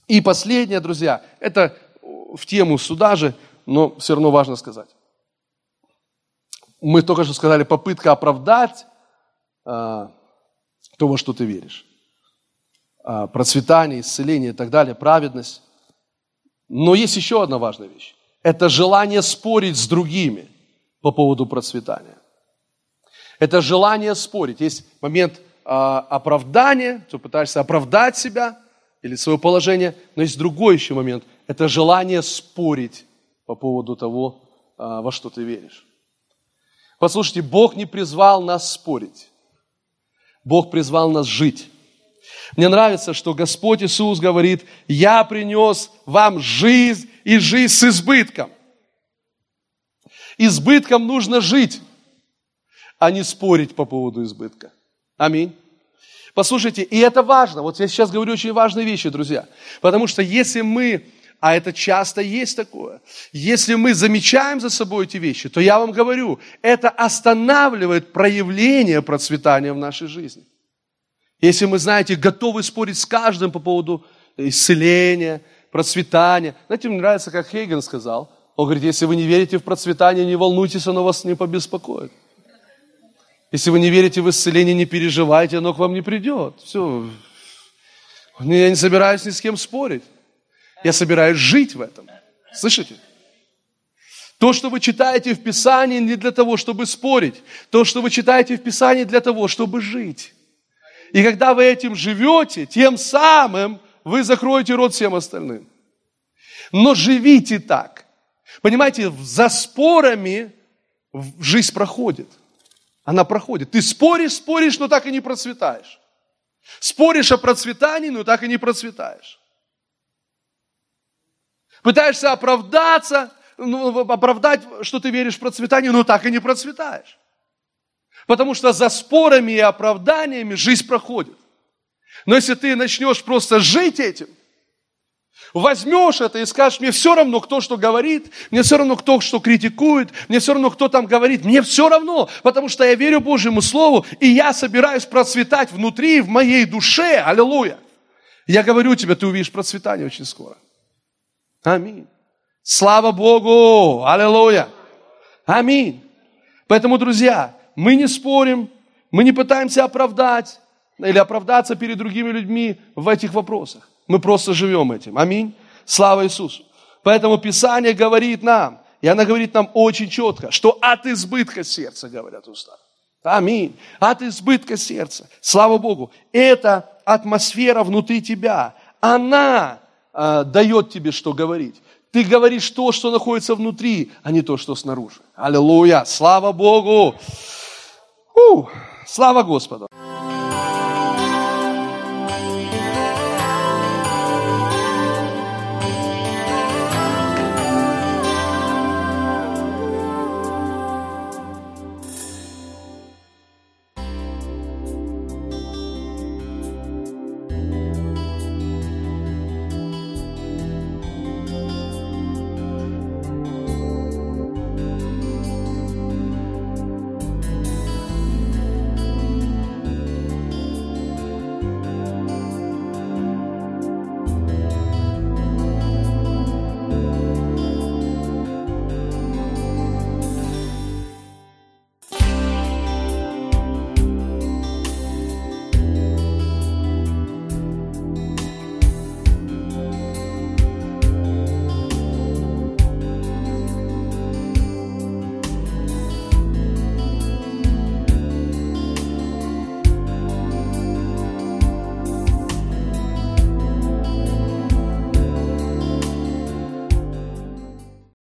И последнее, друзья, это в тему суда же, но все равно важно сказать. Мы только что сказали, попытка оправдать а, то, во что ты веришь. А, процветание, исцеление и так далее, праведность. Но есть еще одна важная вещь. Это желание спорить с другими по поводу процветания. Это желание спорить. Есть момент а, оправдания, ты пытаешься оправдать себя или свое положение, но есть другой еще момент. Это желание спорить по поводу того, а, во что ты веришь. Послушайте, Бог не призвал нас спорить. Бог призвал нас жить. Мне нравится, что Господь Иисус говорит, я принес вам жизнь и жизнь с избытком. Избытком нужно жить, а не спорить по поводу избытка. Аминь. Послушайте, и это важно. Вот я сейчас говорю очень важные вещи, друзья. Потому что если мы, а это часто есть такое, если мы замечаем за собой эти вещи, то я вам говорю, это останавливает проявление процветания в нашей жизни. Если мы, знаете, готовы спорить с каждым по поводу исцеления, процветания. Знаете, мне нравится, как Хейген сказал. Он говорит, если вы не верите в процветание, не волнуйтесь, оно вас не побеспокоит. Если вы не верите в исцеление, не переживайте, оно к вам не придет. Все. Я не собираюсь ни с кем спорить. Я собираюсь жить в этом. Слышите? То, что вы читаете в Писании, не для того, чтобы спорить. То, что вы читаете в Писании, для того, чтобы жить. И когда вы этим живете, тем самым вы закроете рот всем остальным. Но живите так. Понимаете, за спорами жизнь проходит. Она проходит. Ты споришь, споришь, но так и не процветаешь. Споришь о процветании, но так и не процветаешь. Пытаешься оправдаться, ну, оправдать, что ты веришь в процветание, но так и не процветаешь. Потому что за спорами и оправданиями жизнь проходит. Но если ты начнешь просто жить этим – возьмешь это и скажешь, мне все равно, кто что говорит, мне все равно, кто что критикует, мне все равно, кто там говорит, мне все равно, потому что я верю Божьему Слову, и я собираюсь процветать внутри, в моей душе, аллилуйя. Я говорю тебе, ты увидишь процветание очень скоро. Аминь. Слава Богу! Аллилуйя! Аминь. Поэтому, друзья, мы не спорим, мы не пытаемся оправдать или оправдаться перед другими людьми в этих вопросах. Мы просто живем этим. Аминь. Слава Иисусу. Поэтому Писание говорит нам, и она говорит нам очень четко, что от избытка сердца, говорят уста. Аминь. От избытка сердца. Слава Богу. Это атмосфера внутри тебя. Она э, дает тебе что говорить. Ты говоришь то, что находится внутри, а не то, что снаружи. Аллилуйя. Слава Богу. У, слава Господу.